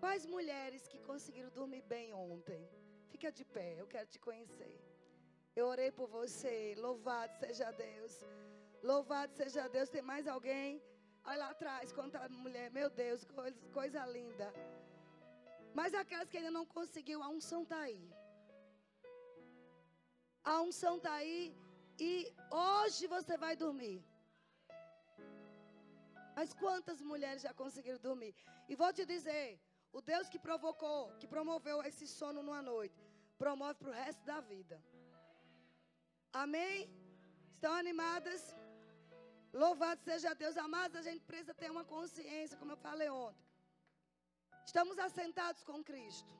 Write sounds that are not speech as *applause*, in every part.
Quais mulheres que conseguiram dormir bem ontem? Fica de pé, eu quero te conhecer. Eu orei por você. Louvado seja Deus. Louvado seja Deus. Tem mais alguém? Olha lá atrás, quanta mulher. Meu Deus, coisa, linda. Mas aquelas que ainda não conseguiu, a unção está aí. A unção está aí. E hoje você vai dormir. Mas quantas mulheres já conseguiram dormir? E vou te dizer, o Deus que provocou, que promoveu esse sono numa noite, promove para o resto da vida. Amém? Estão animadas? Louvado seja Deus. Amados, a gente precisa ter uma consciência, como eu falei ontem. Estamos assentados com Cristo.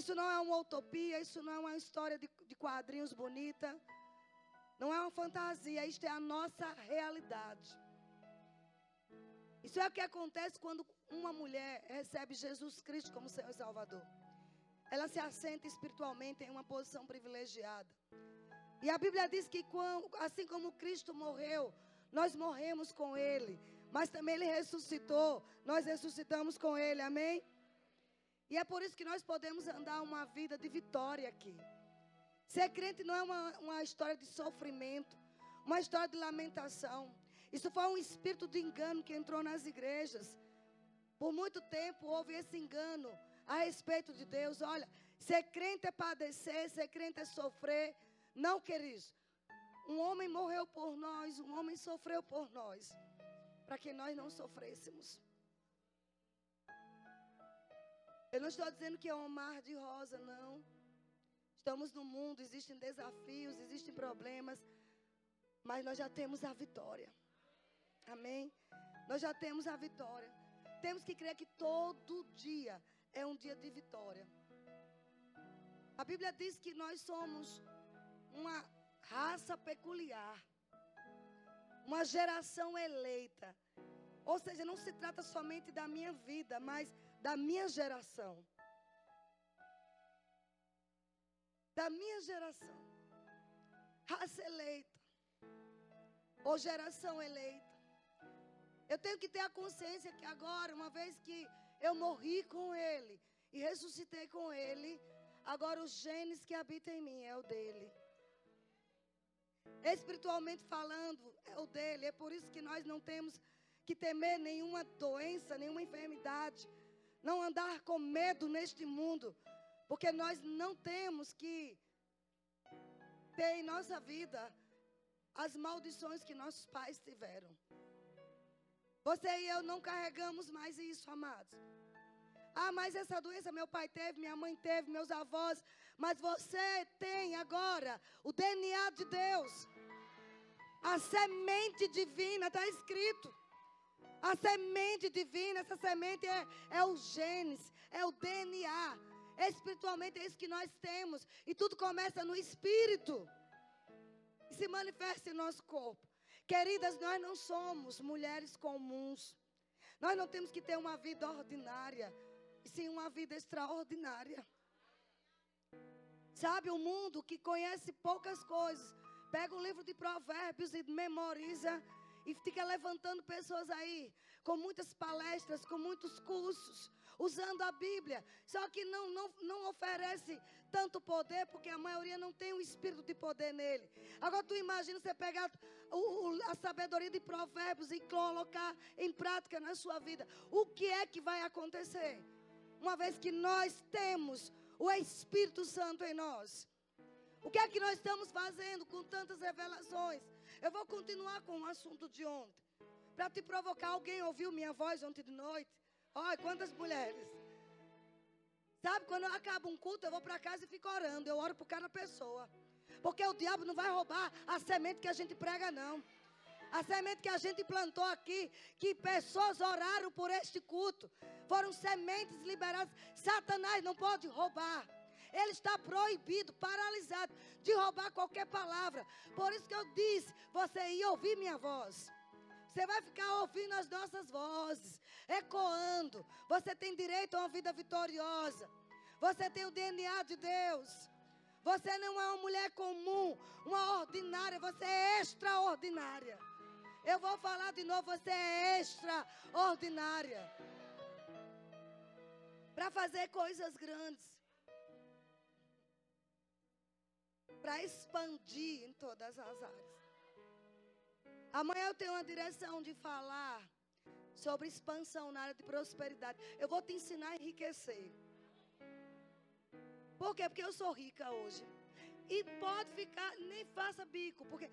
Isso não é uma utopia, isso não é uma história de, de quadrinhos bonita. Não é uma fantasia, isto é a nossa realidade. Isso é o que acontece quando uma mulher recebe Jesus Cristo como Senhor e Salvador. Ela se assenta espiritualmente em uma posição privilegiada. E a Bíblia diz que assim como Cristo morreu, nós morremos com Ele. Mas também Ele ressuscitou, nós ressuscitamos com Ele, amém? E é por isso que nós podemos andar uma vida de vitória aqui. Ser crente não é uma, uma história de sofrimento, uma história de lamentação. Isso foi um espírito de engano que entrou nas igrejas. Por muito tempo houve esse engano a respeito de Deus. Olha, ser crente é padecer, ser crente é sofrer. Não, queridos. Um homem morreu por nós, um homem sofreu por nós, para que nós não sofrêssemos. Eu não estou dizendo que é um mar de rosa, não. Estamos no mundo, existem desafios, existem problemas, mas nós já temos a vitória. Amém? Nós já temos a vitória. Temos que crer que todo dia é um dia de vitória. A Bíblia diz que nós somos uma raça peculiar, uma geração eleita. Ou seja, não se trata somente da minha vida, mas da minha geração. Da minha geração. Raça eleita. Ou geração eleita. Eu tenho que ter a consciência que agora, uma vez que eu morri com Ele e ressuscitei com Ele, agora os genes que habitam em mim é o dele. Espiritualmente falando, é o dele. É por isso que nós não temos que temer nenhuma doença, nenhuma enfermidade. Não andar com medo neste mundo. Porque nós não temos que ter em nossa vida as maldições que nossos pais tiveram. Você e eu não carregamos mais isso, amados. Ah, mas essa doença meu pai teve, minha mãe teve, meus avós. Mas você tem agora o DNA de Deus. A semente divina, está escrito. A semente divina, essa semente é, é o genes, é o DNA. Espiritualmente é isso que nós temos. E tudo começa no espírito. E se manifesta em nosso corpo. Queridas, nós não somos mulheres comuns. Nós não temos que ter uma vida ordinária, e sim uma vida extraordinária. Sabe, o mundo que conhece poucas coisas, pega o livro de Provérbios e memoriza e fica levantando pessoas aí com muitas palestras, com muitos cursos, usando a Bíblia. Só que não, não, não oferece tanto poder, porque a maioria não tem o espírito de poder nele. Agora tu imagina você pegar o, o, a sabedoria de provérbios e colocar em prática na sua vida. O que é que vai acontecer? Uma vez que nós temos o Espírito Santo em nós. O que é que nós estamos fazendo com tantas revelações? Eu vou continuar com o assunto de ontem. Para te provocar, alguém ouviu minha voz ontem de noite? Olha, quantas mulheres. Sabe, quando eu acabo um culto, eu vou para casa e fico orando. Eu oro por cada pessoa. Porque o diabo não vai roubar a semente que a gente prega, não. A semente que a gente plantou aqui, que pessoas oraram por este culto, foram sementes liberadas. Satanás não pode roubar. Ele está proibido, paralisado de roubar qualquer palavra. Por isso que eu disse: você ia ouvir minha voz. Você vai ficar ouvindo as nossas vozes, ecoando. Você tem direito a uma vida vitoriosa. Você tem o DNA de Deus. Você não é uma mulher comum, uma ordinária, você é extraordinária. Eu vou falar de novo, você é extraordinária. fazer coisas grandes. Para expandir em todas as áreas. Amanhã eu tenho uma direção de falar sobre expansão na área de prosperidade. Eu vou te ensinar a enriquecer. Por quê? Porque eu sou rica hoje. E pode ficar, nem faça bico, porque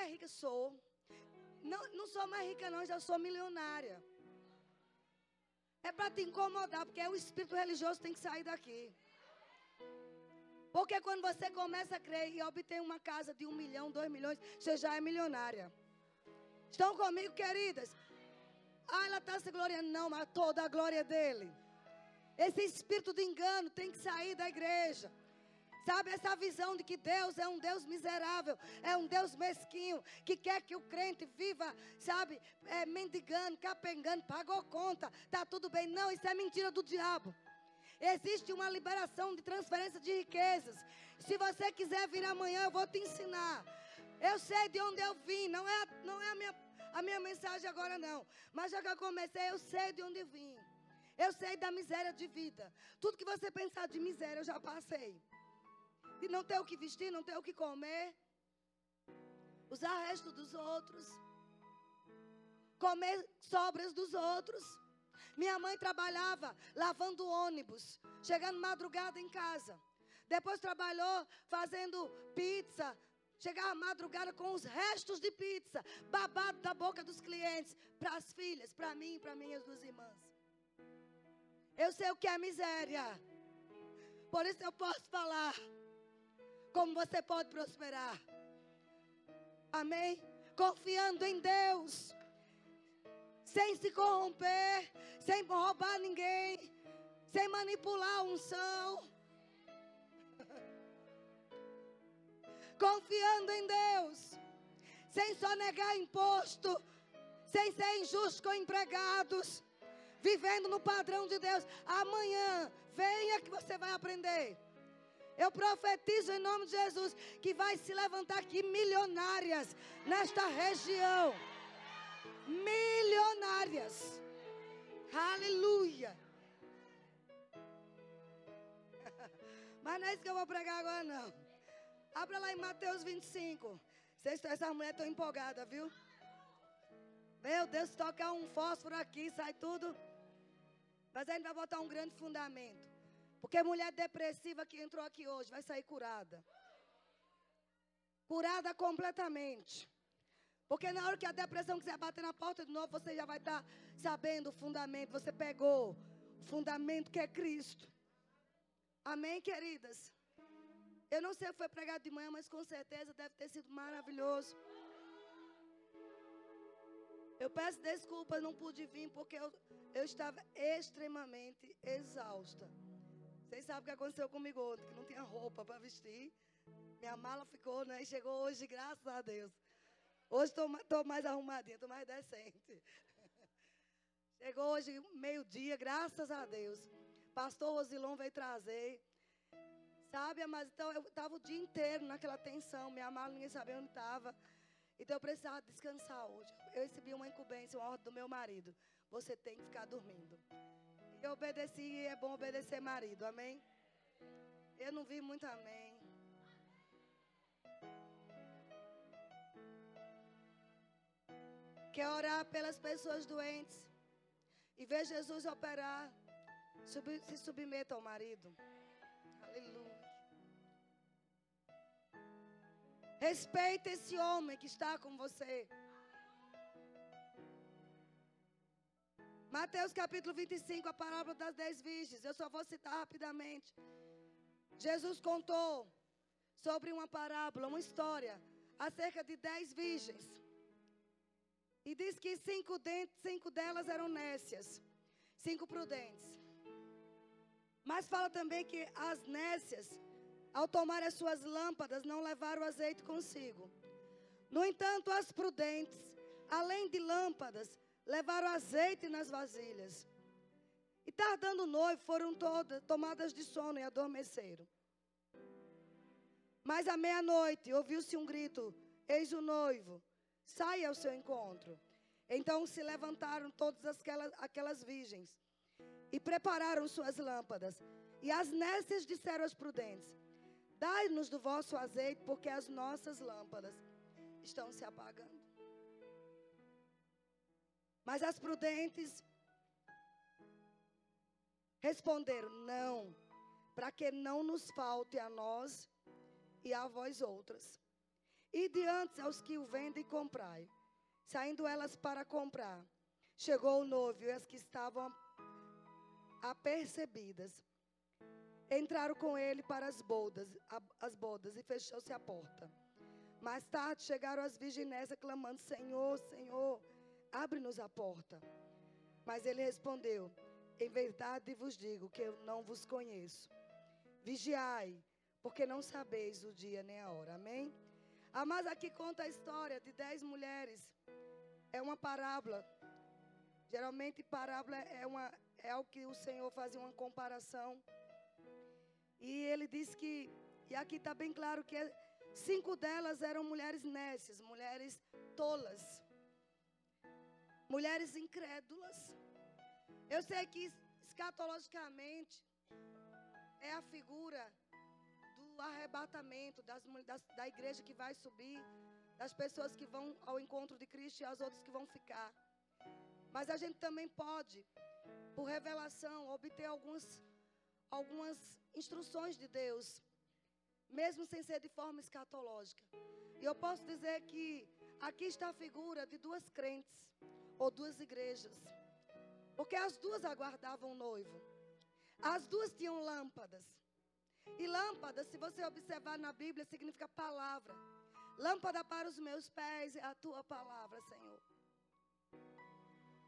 é rica, sou. Não, não sou mais rica, não, já sou milionária. É para te incomodar, porque é o espírito religioso tem que sair daqui. Porque quando você começa a crer e obtém uma casa de um milhão, dois milhões, você já é milionária. Estão comigo, queridas? Ah, ela está se gloriando. Não, mas toda a glória é dele. Esse espírito de engano tem que sair da igreja. Sabe, essa visão de que Deus é um Deus miserável, é um Deus mesquinho, que quer que o crente viva, sabe, é, mendigando, capengando, pagou conta, tá tudo bem. Não, isso é mentira do diabo. Existe uma liberação de transferência de riquezas. Se você quiser vir amanhã, eu vou te ensinar. Eu sei de onde eu vim, não é, não é a, minha, a minha mensagem agora, não. Mas já que eu comecei, eu sei de onde eu vim. Eu sei da miséria de vida. Tudo que você pensar de miséria, eu já passei de não ter o que vestir, não ter o que comer, usar resto dos outros, comer sobras dos outros. Minha mãe trabalhava lavando ônibus, chegando madrugada em casa. Depois trabalhou fazendo pizza, chegava madrugada com os restos de pizza, babado da boca dos clientes, para as filhas, para mim para minhas duas irmãs. Eu sei o que é miséria. Por isso eu posso falar como você pode prosperar. Amém? Confiando em Deus, sem se corromper, sem roubar ninguém, sem manipular a unção. Confiando em Deus, sem só negar imposto, sem ser injusto com empregados, vivendo no padrão de Deus. Amanhã, venha que você vai aprender. Eu profetizo em nome de Jesus que vai se levantar aqui milionárias nesta região. Milionárias. Aleluia. *laughs* Mas não é isso que eu vou pregar agora, não. Abra lá em Mateus 25. Essas mulheres estão empolgadas, viu? Meu Deus, tocar um fósforo aqui, sai tudo. Mas a gente vai botar um grande fundamento. Porque mulher depressiva que entrou aqui hoje vai sair curada. Curada completamente. Porque na hora que a depressão quiser bater na porta de novo, você já vai estar sabendo o fundamento. Você pegou o fundamento que é Cristo. Amém, queridas? Eu não sei o que foi pregado de manhã, mas com certeza deve ter sido maravilhoso. Eu peço desculpas, não pude vir porque eu, eu estava extremamente exausta. Vocês sabem o que aconteceu comigo ontem, que não tinha roupa para vestir. Minha mala ficou, né? E chegou hoje, graças a Deus. Hoje estou mais arrumadinha, estou mais decente. *laughs* Chegou hoje meio-dia, graças a Deus. Pastor Rosilon veio trazer. Sabe, mas então eu estava o dia inteiro naquela tensão. Minha mala ninguém sabia onde estava. Então eu precisava descansar hoje. Eu recebi uma incumbência, uma ordem do meu marido. Você tem que ficar dormindo. Eu obedeci e é bom obedecer marido, amém? Eu não vi muito amém. Quer orar pelas pessoas doentes e ver Jesus operar. se submeta ao marido. Respeite esse homem que está com você. Mateus capítulo 25, a parábola das dez virgens. Eu só vou citar rapidamente. Jesus contou sobre uma parábola, uma história, acerca de dez virgens. E diz que cinco, dentes, cinco delas eram nécias, cinco prudentes. Mas fala também que as nécias, ao tomar as suas lâmpadas, não levaram azeite consigo. No entanto, as prudentes, além de lâmpadas, levaram azeite nas vasilhas. E tardando o noivo, foram todas tomadas de sono e adormeceram. Mas à meia-noite ouviu-se um grito: Eis o noivo, saia ao seu encontro. Então se levantaram todas aquelas, aquelas virgens e prepararam suas lâmpadas. E as nécias disseram aos prudentes: Dai-nos do vosso azeite, porque as nossas lâmpadas estão se apagando. Mas as prudentes responderam: Não, para que não nos falte a nós e a vós outras. E diante aos que o vendem, comprai. Saindo elas para comprar, chegou o noivo e as que estavam apercebidas entraram com ele para as bodas, as bodas e fechou-se a porta. Mais tarde chegaram as virginés clamando: Senhor, Senhor, abre-nos a porta. Mas ele respondeu: Em verdade vos digo que eu não vos conheço. Vigiai, porque não sabeis o dia nem a hora. Amém? Ah, mas aqui conta a história de dez mulheres. É uma parábola. Geralmente, parábola é, uma, é algo que o Senhor fazia uma comparação. E ele diz que, e aqui está bem claro que cinco delas eram mulheres nécias, mulheres tolas, mulheres incrédulas. Eu sei que escatologicamente é a figura do arrebatamento das, das, da igreja que vai subir, das pessoas que vão ao encontro de Cristo e as outras que vão ficar. Mas a gente também pode, por revelação, obter alguns, algumas instruções de Deus, mesmo sem ser de forma escatológica. E eu posso dizer que aqui está a figura de duas crentes, ou duas igrejas, porque as duas aguardavam o noivo, as duas tinham lâmpadas. E lâmpada, se você observar na Bíblia, significa palavra. Lâmpada para os meus pés é a tua palavra, Senhor.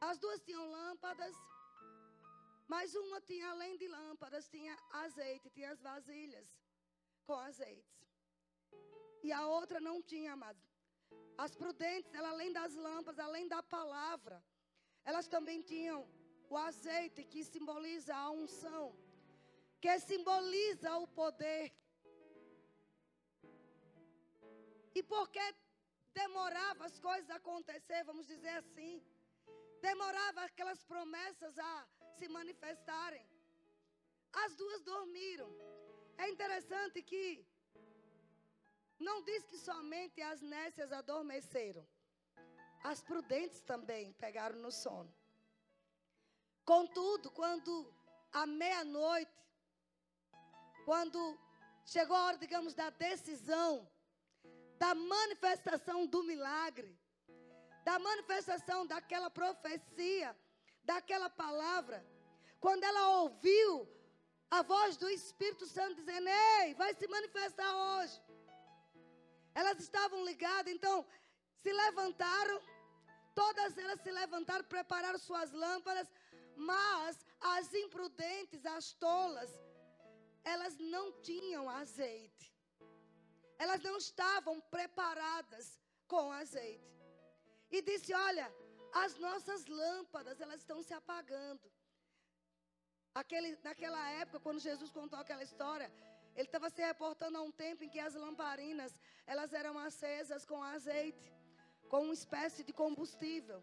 As duas tinham lâmpadas, mas uma tinha, além de lâmpadas, tinha azeite, tinha as vasilhas com azeites. E a outra não tinha, amado. As prudentes, ela, além das lâmpadas, além da palavra, elas também tinham o azeite que simboliza a unção que simboliza o poder. E porque demorava as coisas a acontecer, vamos dizer assim, demorava aquelas promessas a se manifestarem. As duas dormiram. É interessante que não diz que somente as nécias adormeceram. As prudentes também pegaram no sono. Contudo, quando à meia-noite quando chegou a hora, digamos, da decisão, da manifestação do milagre, da manifestação daquela profecia, daquela palavra, quando ela ouviu a voz do Espírito Santo dizendo: Ei, vai se manifestar hoje. Elas estavam ligadas, então se levantaram, todas elas se levantaram, prepararam suas lâmpadas, mas as imprudentes, as tolas, elas não tinham azeite. Elas não estavam preparadas com azeite. E disse: Olha, as nossas lâmpadas, elas estão se apagando. Aquele, naquela época, quando Jesus contou aquela história, ele estava se reportando a um tempo em que as lamparinas, elas eram acesas com azeite, com uma espécie de combustível.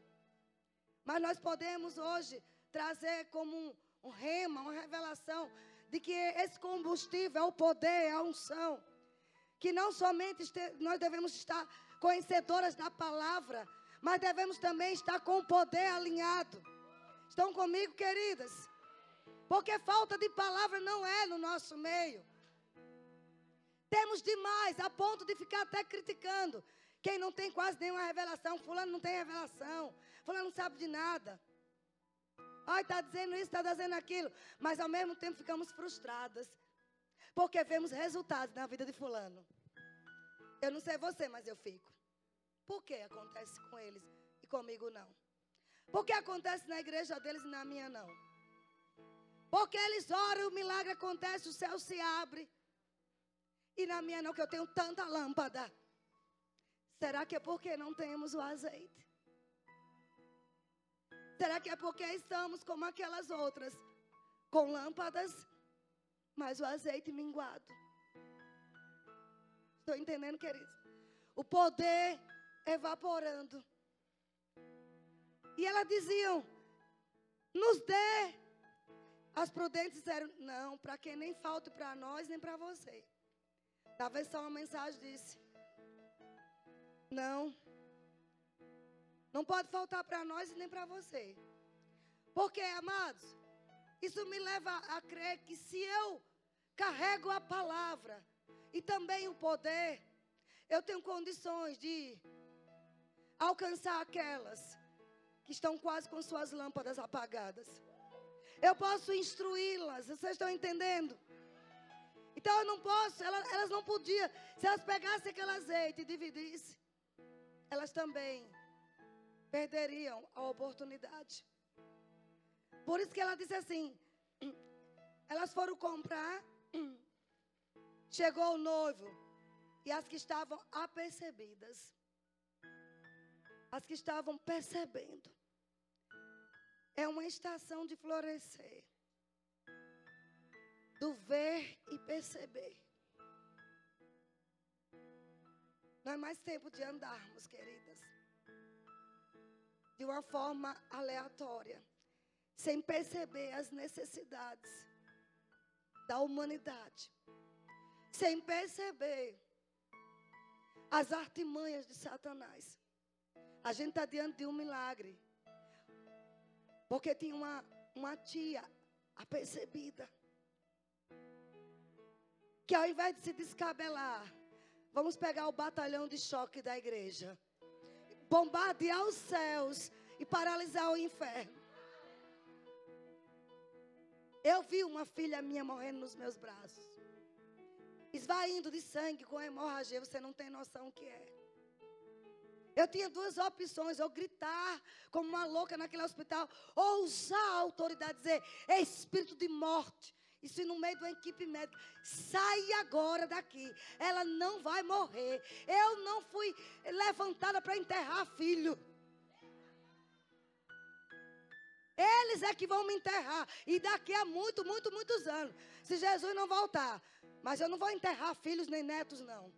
Mas nós podemos hoje trazer como um, um rema, uma revelação de que esse combustível é o poder, é a unção. Que não somente nós devemos estar conhecedoras da palavra, mas devemos também estar com o poder alinhado. Estão comigo, queridas? Porque falta de palavra não é no nosso meio. Temos demais, a ponto de ficar até criticando. Quem não tem quase nenhuma revelação, fulano não tem revelação, fulano não sabe de nada. Ai, está dizendo isso, está dizendo aquilo. Mas ao mesmo tempo ficamos frustradas. Porque vemos resultados na vida de fulano. Eu não sei você, mas eu fico. Por que acontece com eles e comigo não? Por que acontece na igreja deles e na minha não? Porque eles oram, o milagre acontece, o céu se abre. E na minha não, que eu tenho tanta lâmpada. Será que é porque não temos o azeite? Será que é porque estamos como aquelas outras, com lâmpadas, mas o azeite minguado? Estou entendendo, queridos? O poder evaporando. E elas diziam: nos dê, As prudentes disseram: Não, para que nem falte para nós nem para você. Talvez só uma mensagem disse: Não. Não pode faltar para nós e nem para você. Porque, amados, isso me leva a crer que se eu carrego a palavra e também o poder, eu tenho condições de alcançar aquelas que estão quase com suas lâmpadas apagadas. Eu posso instruí-las, vocês estão entendendo? Então eu não posso, elas, elas não podiam, se elas pegassem aquele azeite e dividissem, elas também perderiam a oportunidade. Por isso que ela disse assim: *clears throat* elas foram comprar, *clears throat* chegou o noivo, e as que estavam apercebidas, as que estavam percebendo, é uma estação de florescer, do ver e perceber. Não é mais tempo de andarmos, queridas, de uma forma aleatória, sem perceber as necessidades da humanidade, sem perceber as artimanhas de Satanás. A gente está diante de um milagre. Porque tinha uma, uma tia apercebida. Que ao invés de se descabelar, vamos pegar o batalhão de choque da igreja, bombardear os céus e paralisar o inferno. Eu vi uma filha minha morrendo nos meus braços. Esvaindo de sangue com hemorragia, você não tem noção o que é. Eu tinha duas opções: ou gritar como uma louca naquele hospital, ou usar a autoridade, dizer: espírito de morte. Isso no meio de uma equipe médica. Sai agora daqui. Ela não vai morrer. Eu não fui levantada para enterrar filho. Eles é que vão me enterrar. E daqui a muito, muito, muitos anos. Se Jesus não voltar. Mas eu não vou enterrar filhos nem netos, não.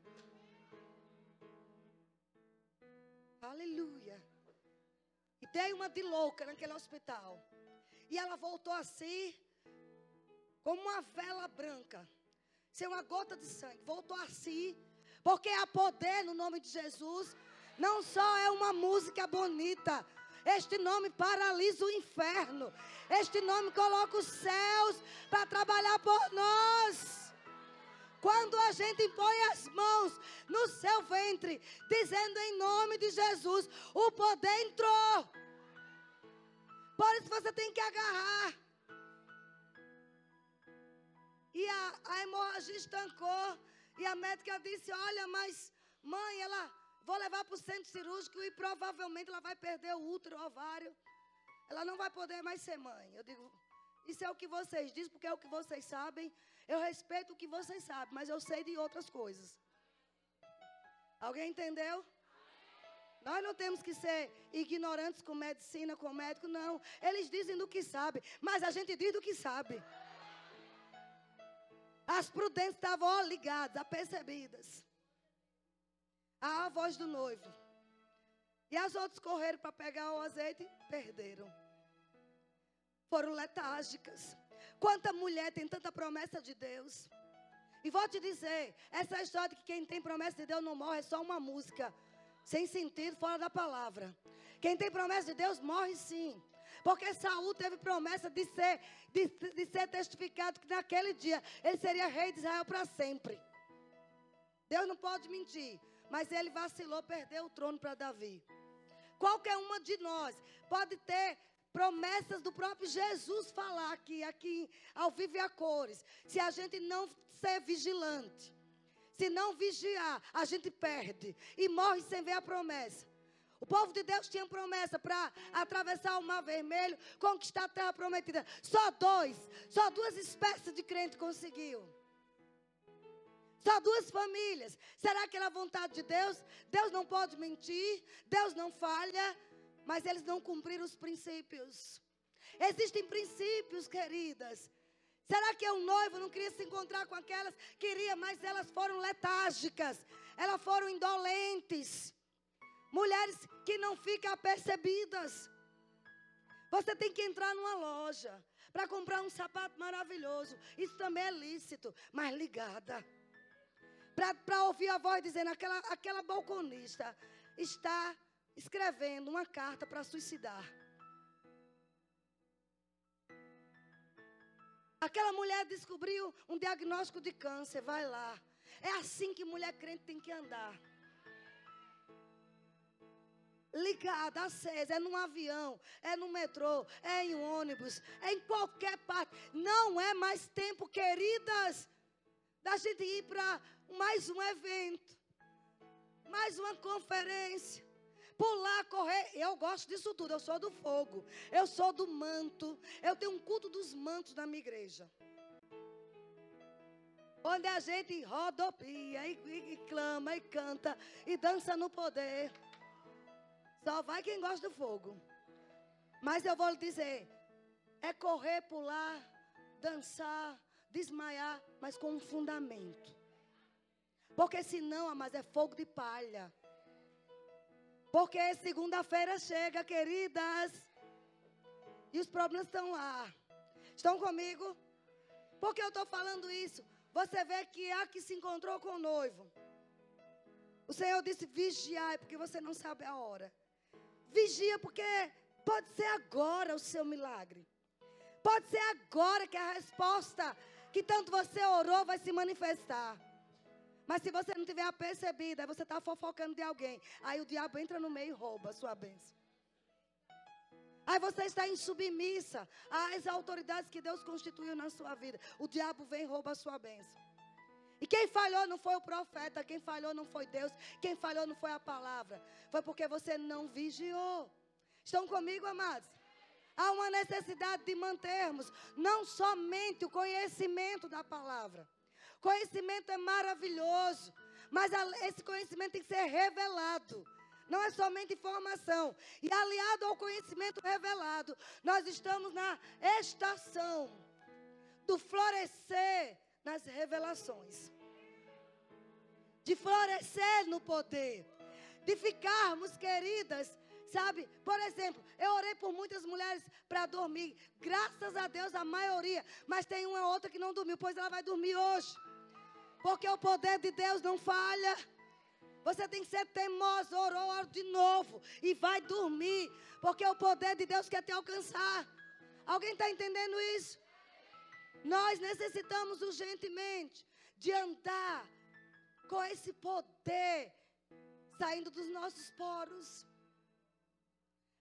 Aleluia. E dei uma de louca naquele hospital. E ela voltou assim, como uma vela branca, sem uma gota de sangue. Voltou assim, porque há poder no nome de Jesus. Não só é uma música bonita. Este nome paralisa o inferno. Este nome coloca os céus para trabalhar por nós. Quando a gente impõe as mãos no seu ventre, dizendo em nome de Jesus, o poder entrou. Por isso você tem que agarrar. E a, a hemorragia estancou. E a médica disse: Olha, mas mãe, ela vou levar para o centro cirúrgico e provavelmente ela vai perder o útero, o ovário. Ela não vai poder mais ser mãe. Eu digo, isso é o que vocês dizem, porque é o que vocês sabem. Eu respeito o que vocês sabem, mas eu sei de outras coisas. Alguém entendeu? Nós não temos que ser ignorantes com medicina, com médico, não. Eles dizem do que sabem, mas a gente diz do que sabe. As prudentes estavam ligadas, apercebidas. A voz do noivo. E as outras correram para pegar o azeite, perderam. Foram letárgicas. Quanta mulher tem tanta promessa de Deus. E vou te dizer, essa história de que quem tem promessa de Deus não morre é só uma música. Sem sentido, fora da palavra. Quem tem promessa de Deus morre sim. Porque Saul teve promessa de ser, de, de ser testificado que naquele dia ele seria rei de Israel para sempre. Deus não pode mentir. Mas ele vacilou, perdeu o trono para Davi. Qualquer uma de nós pode ter promessas do próprio Jesus falar aqui, aqui ao vivo e a cores. Se a gente não ser vigilante, se não vigiar, a gente perde e morre sem ver a promessa. O povo de Deus tinha promessa para atravessar o Mar Vermelho, conquistar a terra prometida. Só dois, só duas espécies de crente conseguiu. Só duas famílias. Será que era a vontade de Deus? Deus não pode mentir, Deus não falha mas eles não cumpriram os princípios. Existem princípios, queridas. Será que o noivo não queria se encontrar com aquelas? Queria, mas elas foram letárgicas, elas foram indolentes. Mulheres que não ficam apercebidas. Você tem que entrar numa loja para comprar um sapato maravilhoso. Isso também é lícito, mas ligada. Para ouvir a voz dizendo: aquela, aquela balconista está escrevendo uma carta para suicidar. Aquela mulher descobriu um diagnóstico de câncer, vai lá. É assim que mulher crente tem que andar. Ligada, acesa, é num avião, é no metrô, é em ônibus, é em qualquer parte. Não é mais tempo, queridas, da gente ir para mais um evento, mais uma conferência pular, correr. Eu gosto disso tudo. Eu sou do fogo. Eu sou do manto. Eu tenho um culto dos mantos na minha igreja. Onde a gente rodopia e, e, e clama e canta e dança no poder. Só vai quem gosta do fogo. Mas eu vou lhe dizer: é correr, pular, dançar, desmaiar, mas com um fundamento. Porque senão, mas é fogo de palha. Porque segunda-feira chega, queridas. E os problemas estão lá. Estão comigo? Por que eu estou falando isso? Você vê que há que se encontrou com o noivo. O Senhor disse: vigiai, porque você não sabe a hora. Vigia, porque pode ser agora o seu milagre. Pode ser agora que a resposta que tanto você orou vai se manifestar. Mas se você não tiver percebido, aí você está fofocando de alguém. Aí o diabo entra no meio e rouba a sua bênção. Aí você está insubmissa às autoridades que Deus constituiu na sua vida. O diabo vem e rouba a sua bênção. E quem falhou não foi o profeta, quem falhou não foi Deus, quem falhou não foi a palavra. Foi porque você não vigiou. Estão comigo, amados? Há uma necessidade de mantermos não somente o conhecimento da palavra, Conhecimento é maravilhoso, mas esse conhecimento tem que ser revelado. Não é somente informação. E aliado ao conhecimento revelado, nós estamos na estação do florescer nas revelações. De florescer no poder. De ficarmos, queridas, sabe? Por exemplo, eu orei por muitas mulheres para dormir. Graças a Deus, a maioria. Mas tem uma outra que não dormiu, pois ela vai dormir hoje. Porque o poder de Deus não falha. Você tem que ser teimoso, orou, ora de novo e vai dormir. Porque o poder de Deus quer te alcançar. Alguém está entendendo isso? Nós necessitamos urgentemente de andar com esse poder saindo dos nossos poros.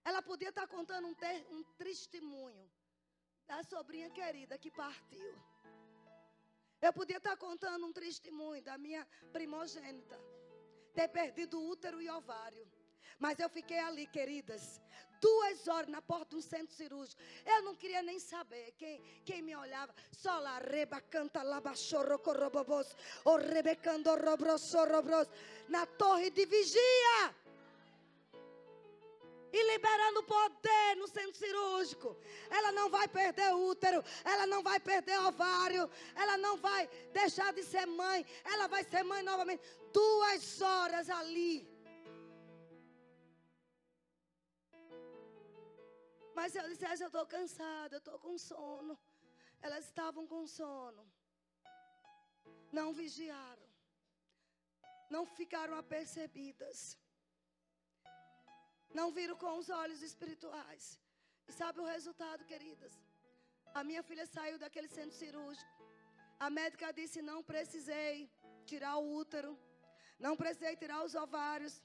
Ela podia estar tá contando um, um testemunho da sobrinha querida que partiu. Eu podia estar contando um testemunho da minha primogênita. Ter perdido útero e ovário. Mas eu fiquei ali, queridas, duas horas na porta de um centro cirúrgico. Eu não queria nem saber quem, quem me olhava. Só lá, reba, canta, laba, chorro, corrobobos, o rebecando, na torre de vigia e liberando poder no centro cirúrgico. Ela não vai perder útero, ela não vai perder ovário, ela não vai deixar de ser mãe, ela vai ser mãe novamente. Duas horas ali. Mas eu disse, eu estou cansada, eu estou com sono. Elas estavam com sono. Não vigiaram. Não ficaram apercebidas. Não viram com os olhos espirituais. E sabe o resultado, queridas? A minha filha saiu daquele centro cirúrgico. A médica disse: não precisei tirar o útero. Não precisei tirar os ovários.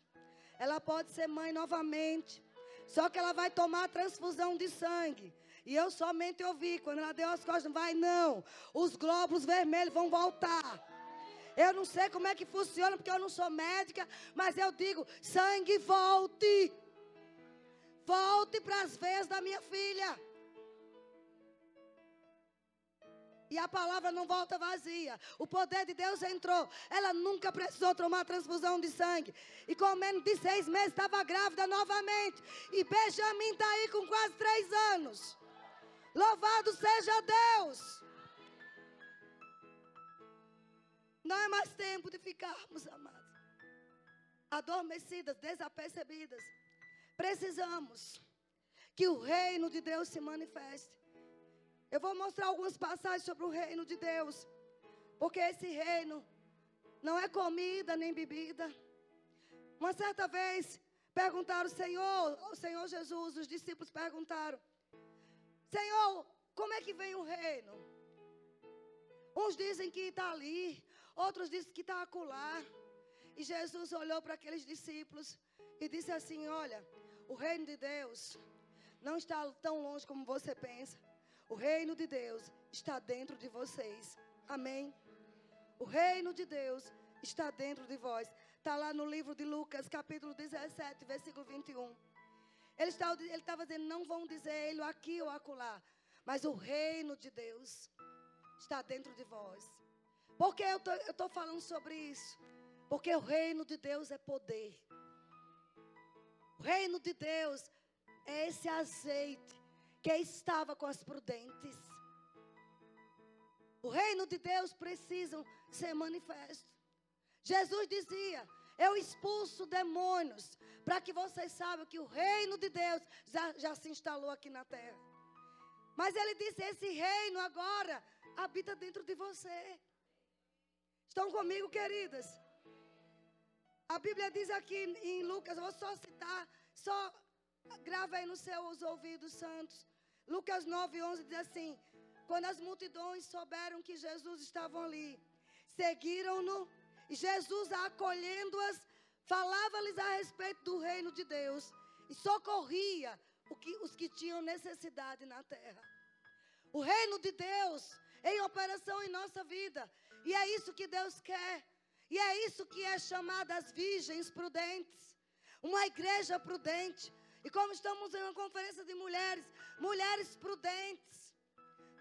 Ela pode ser mãe novamente. Só que ela vai tomar transfusão de sangue. E eu somente ouvi, quando ela deu as costas, vai não. Os glóbulos vermelhos vão voltar. Eu não sei como é que funciona, porque eu não sou médica, mas eu digo: sangue volte. Volte para as veias da minha filha. E a palavra não volta vazia. O poder de Deus entrou. Ela nunca precisou tomar transfusão de sangue. E com menos de seis meses estava grávida novamente. E Benjamin está aí com quase três anos. Louvado seja Deus. Não é mais tempo de ficarmos, amados, adormecidas, desapercebidas. Precisamos que o reino de Deus se manifeste. Eu vou mostrar algumas passagens sobre o reino de Deus. Porque esse reino não é comida nem bebida. Uma certa vez perguntaram, Senhor, o Senhor Jesus, os discípulos perguntaram: Senhor, como é que vem o reino? Uns dizem que está ali, outros dizem que está acolá. E Jesus olhou para aqueles discípulos e disse assim: Olha, o reino de Deus não está tão longe como você pensa. O reino de Deus está dentro de vocês. Amém. O reino de Deus está dentro de vós. Está lá no livro de Lucas, capítulo 17, versículo 21. Ele estava, ele estava dizendo: não vão dizer ele aqui ou acolá, mas o reino de Deus está dentro de vós. Por que eu estou falando sobre isso? Porque o reino de Deus é poder. Reino de Deus é esse azeite que estava com as prudentes. O reino de Deus precisa ser manifesto. Jesus dizia: Eu expulso demônios, para que vocês saibam que o reino de Deus já, já se instalou aqui na terra. Mas ele disse: Esse reino agora habita dentro de você. Estão comigo, queridas? A Bíblia diz aqui em Lucas, vou só citar, só grava aí nos seus ouvidos santos. Lucas 9, 11 diz assim: Quando as multidões souberam que Jesus estava ali, seguiram-no, e Jesus, acolhendo-as, falava-lhes a respeito do reino de Deus e socorria que, os que tinham necessidade na terra. O reino de Deus em operação em nossa vida, e é isso que Deus quer. E é isso que é chamada as virgens prudentes. Uma igreja prudente. E como estamos em uma conferência de mulheres, mulheres prudentes.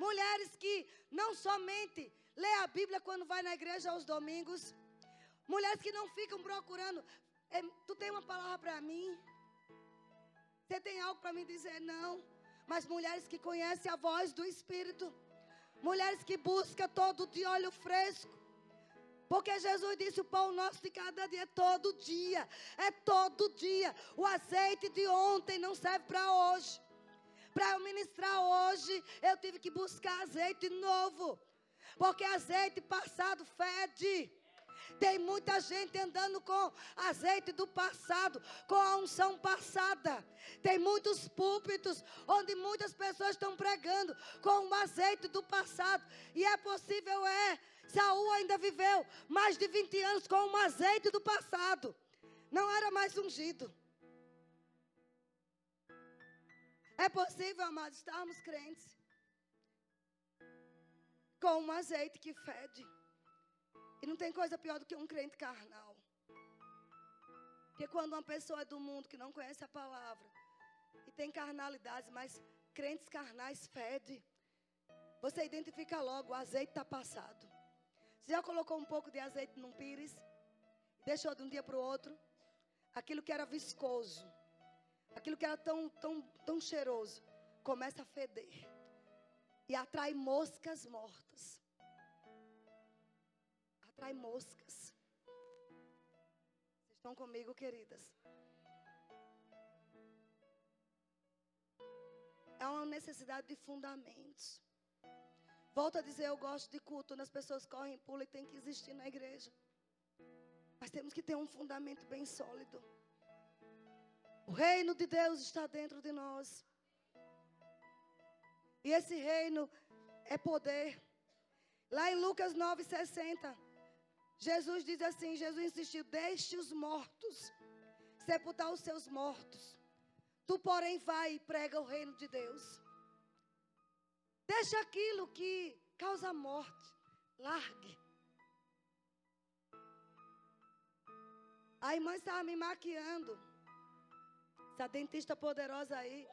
Mulheres que não somente lê a Bíblia quando vai na igreja aos domingos. Mulheres que não ficam procurando. É, tu tem uma palavra para mim? Você tem algo para me dizer? Não. Mas mulheres que conhecem a voz do Espírito. Mulheres que buscam todo de olho fresco. Porque Jesus disse: o pão nosso de cada dia é todo dia. É todo dia. O azeite de ontem não serve para hoje. Para eu ministrar hoje, eu tive que buscar azeite novo. Porque azeite passado fede. Tem muita gente andando com azeite do passado, com a unção passada. Tem muitos púlpitos onde muitas pessoas estão pregando com o azeite do passado. E é possível, é. Saul ainda viveu mais de 20 anos com o azeite do passado. Não era mais ungido. É possível, amados, estarmos crentes com um azeite que fede. E não tem coisa pior do que um crente carnal. Porque quando uma pessoa é do mundo que não conhece a palavra e tem carnalidades, mas crentes carnais fede, você identifica logo, o azeite está passado. Você já colocou um pouco de azeite num pires? Deixou de um dia para o outro? Aquilo que era viscoso, aquilo que era tão, tão, tão cheiroso, começa a feder e atrai moscas mortas atrai moscas. Vocês estão comigo, queridas? É uma necessidade de fundamentos. Volto a dizer, eu gosto de culto, onde as pessoas correm, pulam e tem que existir na igreja. Mas temos que ter um fundamento bem sólido. O reino de Deus está dentro de nós. E esse reino é poder. Lá em Lucas 9,60. Jesus diz assim: Jesus insistiu, deixe os mortos, sepultar os seus mortos. Tu, porém, vai e prega o reino de Deus. Deixa aquilo que causa morte. Largue. A irmã estava me maquiando. Essa dentista poderosa aí.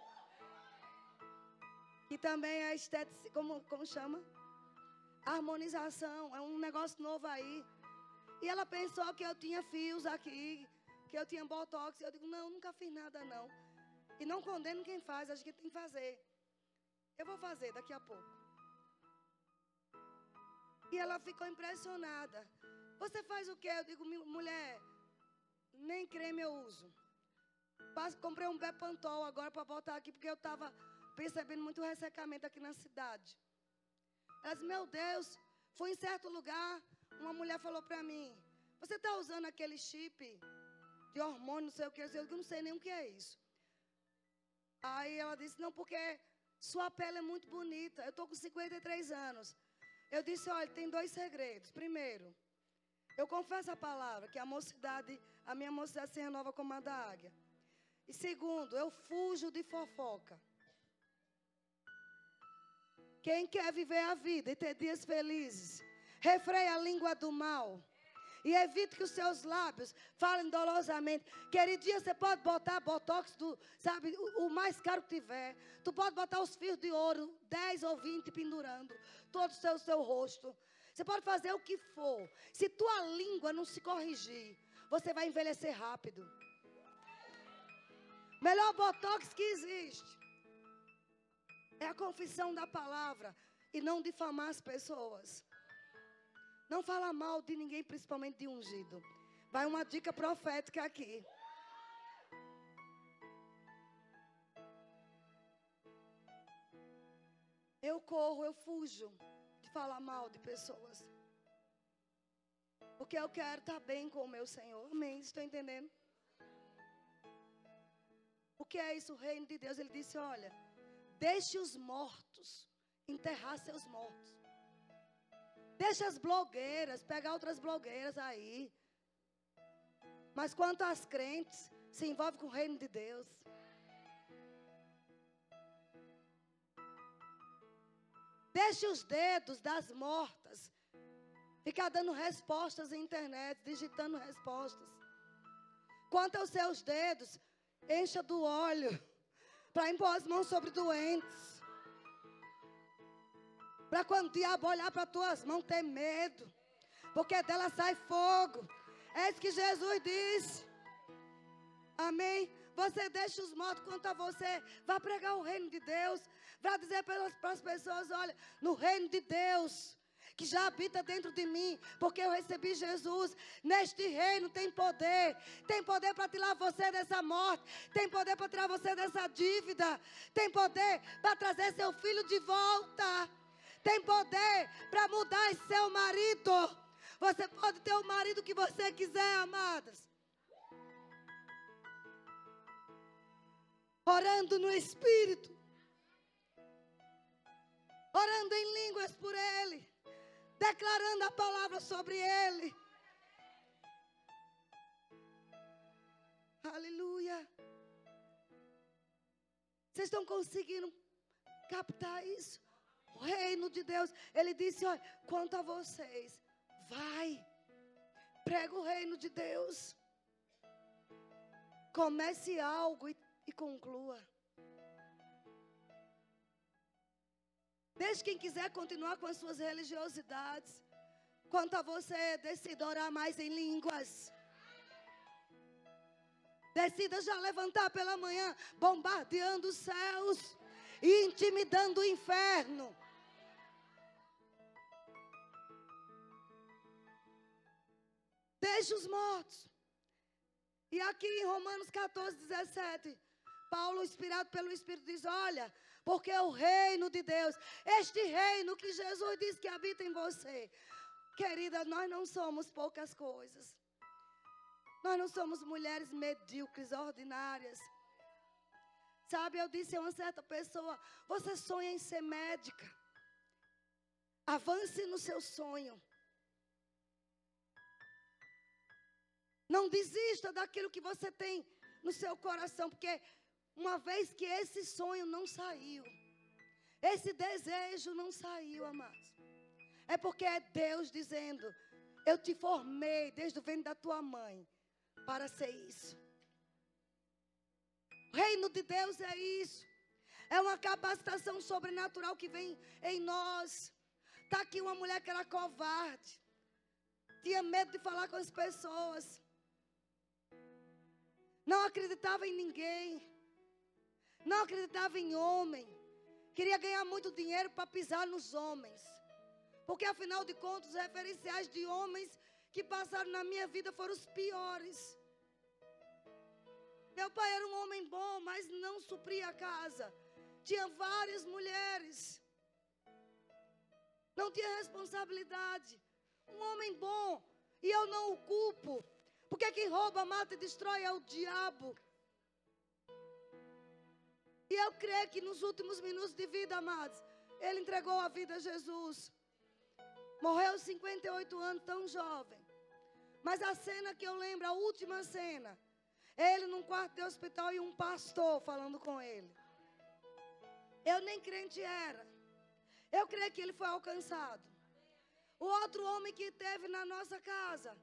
Que também é estética, como, como chama? Harmonização. É um negócio novo aí. E ela pensou que eu tinha fios aqui, que eu tinha botox. Eu digo, não, nunca fiz nada não. E não condeno quem faz, acho que tem que fazer. Eu vou fazer daqui a pouco. E ela ficou impressionada. Você faz o quê? Eu digo, mulher, nem creme eu uso. Comprei um Bepantol agora para botar aqui, porque eu estava percebendo muito ressecamento aqui na cidade. Ela disse, meu Deus, fui em certo lugar, uma mulher falou para mim, você está usando aquele chip de hormônio, não sei o que, eu não sei nem o que é isso. Aí ela disse, não, porque sua pele é muito bonita. Eu estou com 53 anos. Eu disse, olha, tem dois segredos. Primeiro, eu confesso a palavra, que a mocidade, a minha mocidade se renova como a da águia. E segundo, eu fujo de fofoca. Quem quer viver a vida e ter dias felizes, refreia a língua do mal. E evite que os seus lábios falem dolosamente. Queridinha, você pode botar botox do, sabe, o, o, mais caro que tiver. Tu pode botar os fios de ouro, 10 ou 20 pendurando, todo o seu, seu rosto. Você pode fazer o que for. Se tua língua não se corrigir, você vai envelhecer rápido. Melhor botox que existe é a confissão da palavra e não difamar as pessoas. Não fala mal de ninguém, principalmente de ungido. Vai uma dica profética aqui. Eu corro, eu fujo de falar mal de pessoas. Porque eu quero estar bem com o meu Senhor. Amém? Estou entendendo? O que é isso? O reino de Deus. Ele disse: Olha, deixe os mortos enterrar seus mortos. Deixa as blogueiras, pegar outras blogueiras aí. Mas quanto às crentes, se envolve com o reino de Deus. Deixe os dedos das mortas. Ficar dando respostas na internet, digitando respostas. Quanto aos seus dedos, encha do óleo *laughs* para impor as mãos sobre doentes. Para quando o diabo olhar para tuas mãos, ter medo. Porque dela sai fogo. É isso que Jesus disse. Amém? Você deixa os mortos quanto a você. Vá pregar o reino de Deus. Vá dizer para as pessoas: olha, no reino de Deus que já habita dentro de mim, porque eu recebi Jesus. Neste reino tem poder, tem poder para tirar você dessa morte, tem poder para tirar você dessa dívida, tem poder para trazer seu filho de volta tem poder para mudar seu marido. Você pode ter o marido que você quiser, amadas. Orando no Espírito. Orando em línguas por Ele. Declarando a palavra sobre Ele. Aleluia. Vocês estão conseguindo captar isso? O reino de Deus. Ele disse: Olha, quanto a vocês, vai, prega o reino de Deus. Comece algo e, e conclua. Deixe quem quiser continuar com as suas religiosidades. Quanto a você, decida orar mais em línguas. Decida já levantar pela manhã, bombardeando os céus e intimidando o inferno. Deixe os mortos. E aqui em Romanos 14, 17, Paulo, inspirado pelo Espírito, diz: Olha, porque o reino de Deus, este reino que Jesus diz que habita em você, querida, nós não somos poucas coisas. Nós não somos mulheres medíocres, ordinárias. Sabe, eu disse a uma certa pessoa: Você sonha em ser médica? Avance no seu sonho. Não desista daquilo que você tem no seu coração, porque uma vez que esse sonho não saiu, esse desejo não saiu, amados, é porque é Deus dizendo: Eu te formei desde o ventre da tua mãe para ser isso. O reino de Deus é isso. É uma capacitação sobrenatural que vem em nós. Está aqui uma mulher que era covarde. Tinha medo de falar com as pessoas não acreditava em ninguém, não acreditava em homem, queria ganhar muito dinheiro para pisar nos homens, porque afinal de contas, os referenciais de homens que passaram na minha vida foram os piores. Meu pai era um homem bom, mas não supria a casa. Tinha várias mulheres. Não tinha responsabilidade. Um homem bom. E eu não o culpo. Porque quem rouba, mata e destrói é o diabo. E eu creio que nos últimos minutos de vida, amados, ele entregou a vida a Jesus. Morreu aos 58 anos, tão jovem. Mas a cena que eu lembro, a última cena, ele num quarto de hospital e um pastor falando com ele. Eu nem crente era. Eu creio que ele foi alcançado. O outro homem que teve na nossa casa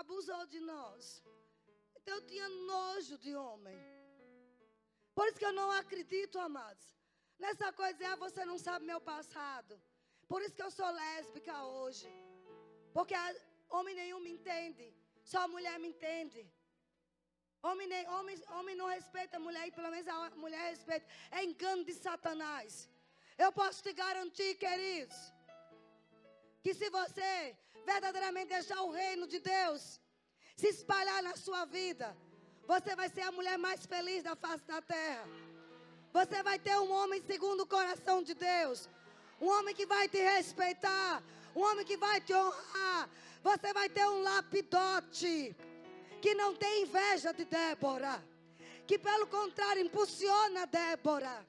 abusou de nós. Então eu tinha nojo de homem. Por isso que eu não acredito, amados, nessa coisa ah, você não sabe meu passado. Por isso que eu sou lésbica hoje. Porque homem nenhum me entende. Só mulher me entende. Homem, nem, homem, homem não respeita a mulher, e pelo menos a mulher respeita. É engano de Satanás. Eu posso te garantir, queridos, que se você verdadeiramente deixar o reino de Deus se espalhar na sua vida, você vai ser a mulher mais feliz da face da terra. Você vai ter um homem segundo o coração de Deus. Um homem que vai te respeitar. Um homem que vai te honrar. Você vai ter um lapidote que não tem inveja de Débora. Que pelo contrário impulsiona Débora.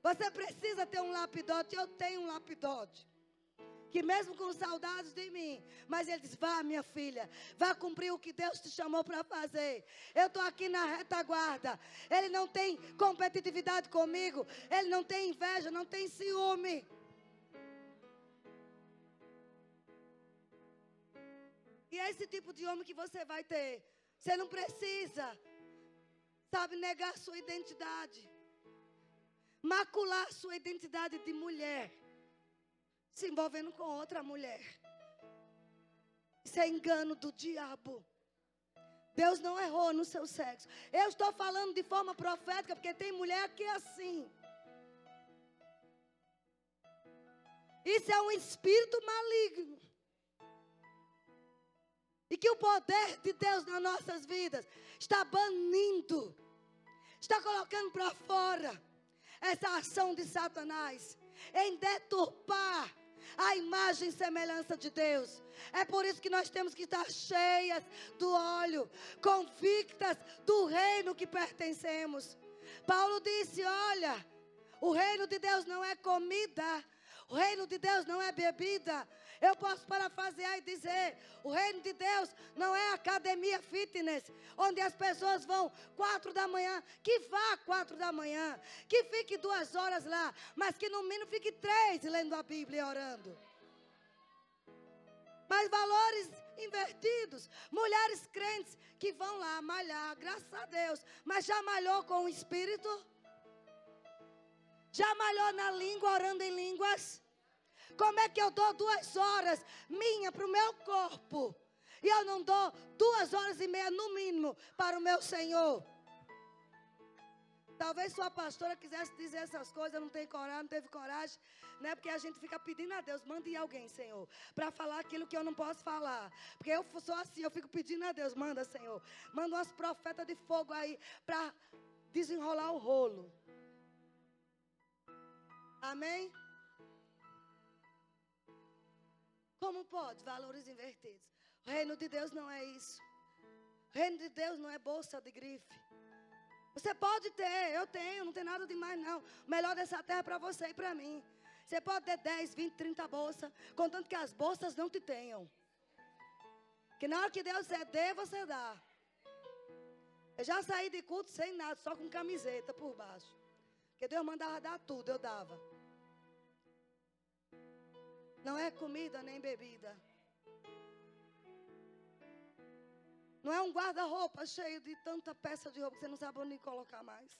Você precisa ter um lapidote. Eu tenho um lapidote que mesmo com saudades de mim, mas ele diz: Vá, minha filha, vá cumprir o que Deus te chamou para fazer. Eu estou aqui na retaguarda. Ele não tem competitividade comigo, ele não tem inveja, não tem ciúme. E é esse tipo de homem que você vai ter. Você não precisa, sabe, negar sua identidade, macular sua identidade de mulher se envolvendo com outra mulher. Isso é engano do diabo. Deus não errou no seu sexo. Eu estou falando de forma profética, porque tem mulher que é assim. Isso é um espírito maligno. E que o poder de Deus nas nossas vidas está banindo, está colocando para fora essa ação de Satanás em deturpar a imagem e semelhança de Deus. É por isso que nós temos que estar cheias do óleo, convictas do reino que pertencemos. Paulo disse: Olha, o reino de Deus não é comida, o reino de Deus não é bebida, eu posso parafrasear e dizer: o reino de Deus não é academia fitness, onde as pessoas vão quatro da manhã, que vá quatro da manhã, que fique duas horas lá, mas que no mínimo fique três lendo a Bíblia e orando. Mas valores invertidos, mulheres crentes que vão lá malhar, graças a Deus, mas já malhou com o Espírito? Já malhou na língua, orando em línguas? Como é que eu dou duas horas minha para o meu corpo? E eu não dou duas horas e meia no mínimo para o meu Senhor. Talvez sua pastora quisesse dizer essas coisas, não tem coragem, não teve coragem, né? Porque a gente fica pedindo a Deus, mande alguém, Senhor, para falar aquilo que eu não posso falar. Porque eu sou assim, eu fico pedindo a Deus, manda, Senhor. Manda umas profetas de fogo aí para desenrolar o rolo. Amém? Como pode? Valores invertidos. O reino de Deus não é isso. O reino de Deus não é bolsa de grife. Você pode ter, eu tenho, não tem nada demais não. O melhor dessa terra é para você e para mim. Você pode ter 10, 20, 30 bolsas, contanto que as bolsas não te tenham. Que na hora que Deus é dê, você dá. Eu já saí de culto sem nada, só com camiseta por baixo. Porque Deus mandava dar tudo, eu dava. Não é comida nem bebida. Não é um guarda-roupa cheio de tanta peça de roupa que você não sabe onde colocar mais.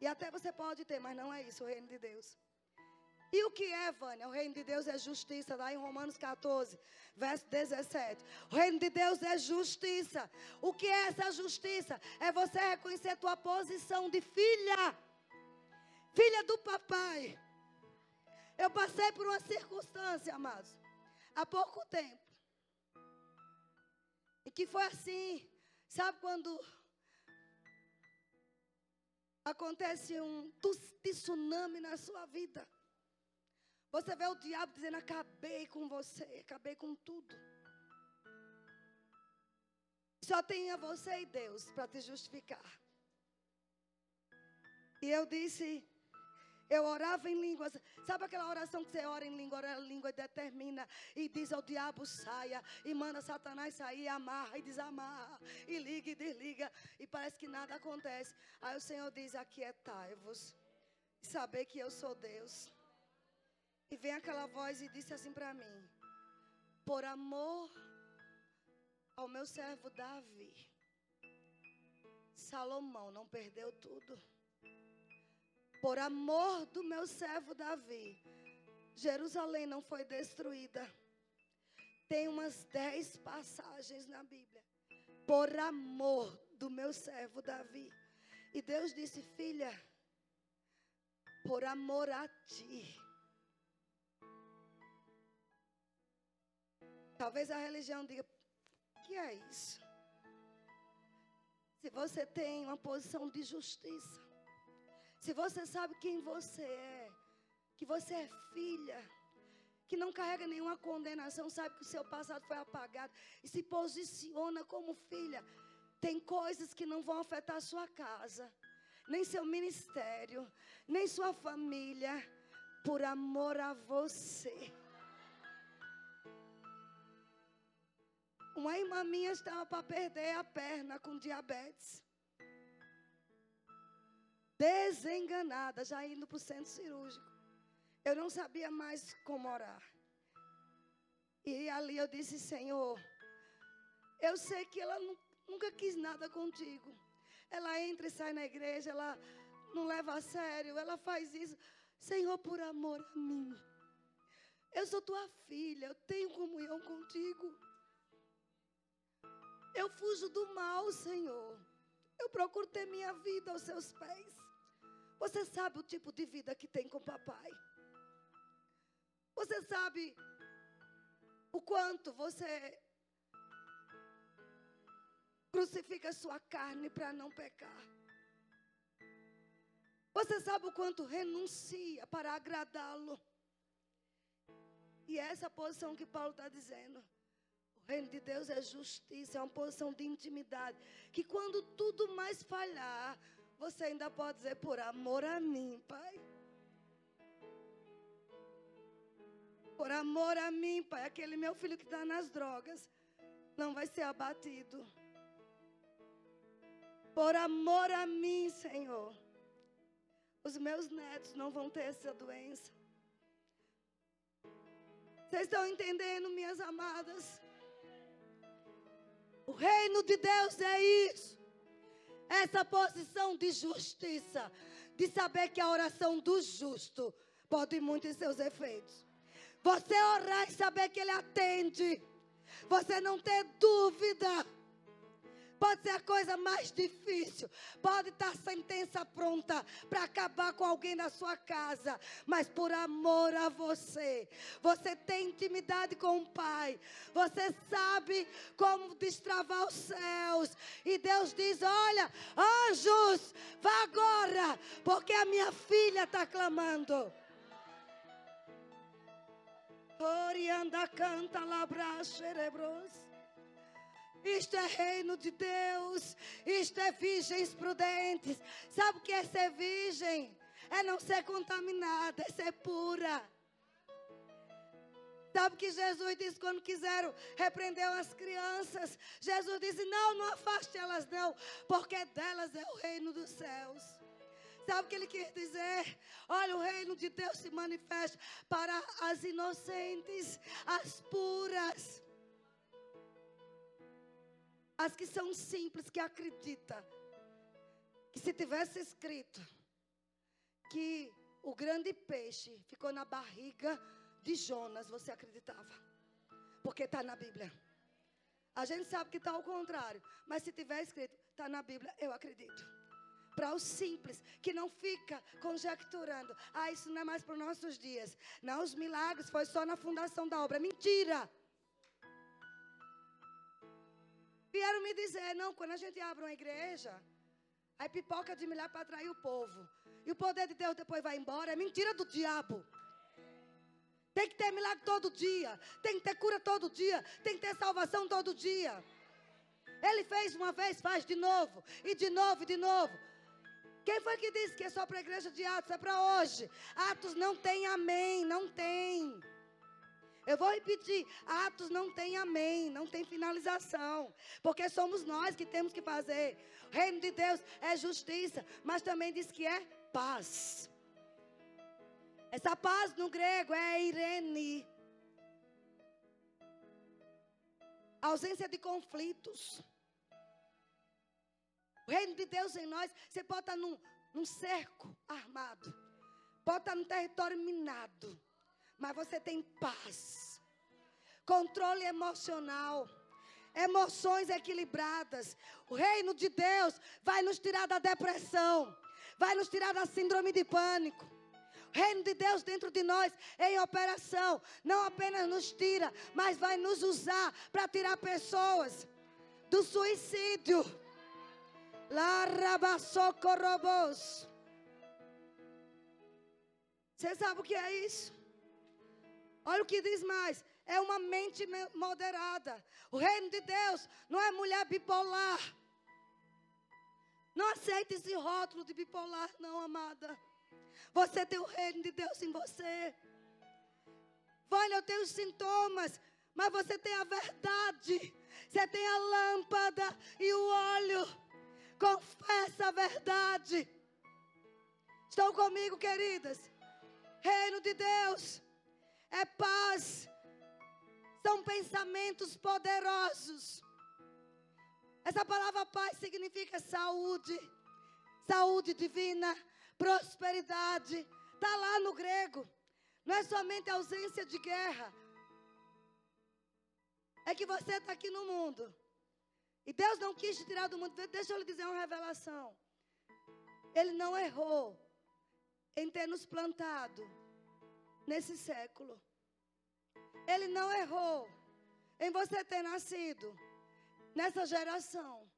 E até você pode ter, mas não é isso o reino de Deus. E o que é, Vânia? O reino de Deus é justiça, lá em Romanos 14, verso 17. O reino de Deus é justiça. O que é essa justiça? É você reconhecer a tua posição de filha. Filha do papai. Eu passei por uma circunstância, amados, há pouco tempo. E que foi assim, sabe quando acontece um tsunami na sua vida? Você vê o diabo dizendo: acabei com você, acabei com tudo. Só tinha você e Deus para te justificar. E eu disse, eu orava em línguas. Sabe aquela oração que você ora em língua, ora em língua e determina e diz ao diabo saia e manda Satanás sair, amarra e desamarra e liga e desliga e parece que nada acontece. Aí o Senhor diz: aquietai-vos e saber que eu sou Deus. E vem aquela voz e disse assim para mim: Por amor ao meu servo Davi, Salomão não perdeu tudo. Por amor do meu servo Davi, Jerusalém não foi destruída. Tem umas dez passagens na Bíblia. Por amor do meu servo Davi. E Deus disse: Filha, por amor a ti Talvez a religião diga: que é isso? Se você tem uma posição de justiça, se você sabe quem você é, que você é filha, que não carrega nenhuma condenação, sabe que o seu passado foi apagado e se posiciona como filha, tem coisas que não vão afetar a sua casa, nem seu ministério, nem sua família, por amor a você. Uma irmã minha estava para perder a perna com diabetes. Desenganada, já indo para o centro cirúrgico. Eu não sabia mais como orar. E ali eu disse: Senhor, eu sei que ela nunca quis nada contigo. Ela entra e sai na igreja, ela não leva a sério, ela faz isso. Senhor, por amor a mim. Eu sou tua filha, eu tenho comunhão contigo. Eu fujo do mal, Senhor. Eu procuro ter minha vida aos seus pés. Você sabe o tipo de vida que tem com papai. Você sabe o quanto você crucifica sua carne para não pecar. Você sabe o quanto renuncia para agradá-lo. E é essa posição que Paulo está dizendo. O reino de Deus é justiça, é uma posição de intimidade. Que quando tudo mais falhar, você ainda pode dizer, por amor a mim, Pai. Por amor a mim, Pai, aquele meu filho que está nas drogas não vai ser abatido. Por amor a mim, Senhor, os meus netos não vão ter essa doença. Vocês estão entendendo, minhas amadas? O reino de Deus é isso. Essa posição de justiça, de saber que a oração do justo pode muito em seus efeitos. Você orar e saber que Ele atende. Você não ter dúvida Pode ser a coisa mais difícil. Pode estar sentença pronta para acabar com alguém na sua casa. Mas por amor a você, você tem intimidade com o Pai. Você sabe como destravar os céus. E Deus diz: Olha, anjos, vá agora, porque a minha filha está clamando. Orianda canta labra cerebros. Isto é reino de Deus. Isto é virgens prudentes. Sabe o que é ser virgem? É não ser contaminada, é ser pura. Sabe o que Jesus disse quando quiseram repreender as crianças? Jesus disse: Não, não afaste elas, não, porque delas é o reino dos céus. Sabe o que ele quis dizer? Olha, o reino de Deus se manifesta para as inocentes, as puras. As que são simples, que acreditam. Que se tivesse escrito que o grande peixe ficou na barriga de Jonas, você acreditava. Porque está na Bíblia. A gente sabe que está ao contrário. Mas se tiver escrito, está na Bíblia, eu acredito. Para os simples, que não fica conjecturando. Ah, isso não é mais para os nossos dias. Não, os milagres foi só na fundação da obra. Mentira! Vieram me dizer, não, quando a gente abre uma igreja, aí pipoca de milagre para atrair o povo. E o poder de Deus depois vai embora. É mentira do diabo. Tem que ter milagre todo dia. Tem que ter cura todo dia. Tem que ter salvação todo dia. Ele fez uma vez, faz de novo. E de novo, e de novo. Quem foi que disse que é só para a igreja de Atos? É para hoje. Atos não tem amém. Não tem. Eu vou repetir: Atos não tem amém, não tem finalização, porque somos nós que temos que fazer. O reino de Deus é justiça, mas também diz que é paz. Essa paz no grego é irene. Ausência de conflitos. O reino de Deus em nós, você pode estar num, num cerco armado, pode estar num território minado mas você tem paz, controle emocional, emoções equilibradas. O reino de Deus vai nos tirar da depressão, vai nos tirar da síndrome de pânico. O reino de Deus dentro de nós em operação, não apenas nos tira, mas vai nos usar para tirar pessoas do suicídio. Larabasocorobos. Você sabe o que é isso? Olha o que diz mais. É uma mente moderada. O reino de Deus não é mulher bipolar. Não aceite esse rótulo de bipolar, não, amada. Você tem o reino de Deus em você. Olha, eu tenho os sintomas, mas você tem a verdade. Você tem a lâmpada e o óleo. Confessa a verdade. Estão comigo, queridas? Reino de Deus é paz, são pensamentos poderosos. Essa palavra paz significa saúde, saúde divina, prosperidade. Está lá no grego. Não é somente ausência de guerra. É que você está aqui no mundo. E Deus não quis te tirar do mundo. Deixa eu lhe dizer uma revelação. Ele não errou em ter nos plantado nesse século. Ele não errou em você ter nascido nessa geração.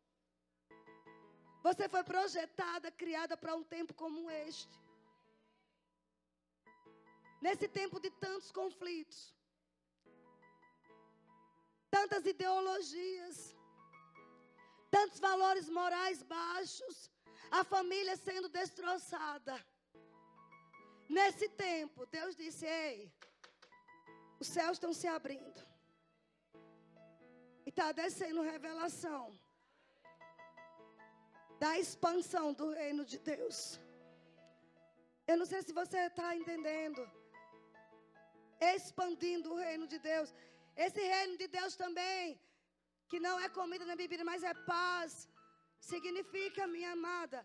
Você foi projetada, criada para um tempo como este. Nesse tempo de tantos conflitos, tantas ideologias, tantos valores morais baixos, a família sendo destroçada. Nesse tempo, Deus disse: Ei, os céus estão se abrindo. E está descendo revelação da expansão do reino de Deus. Eu não sei se você está entendendo. Expandindo o reino de Deus. Esse reino de Deus também, que não é comida nem bebida, mas é paz, significa, minha amada,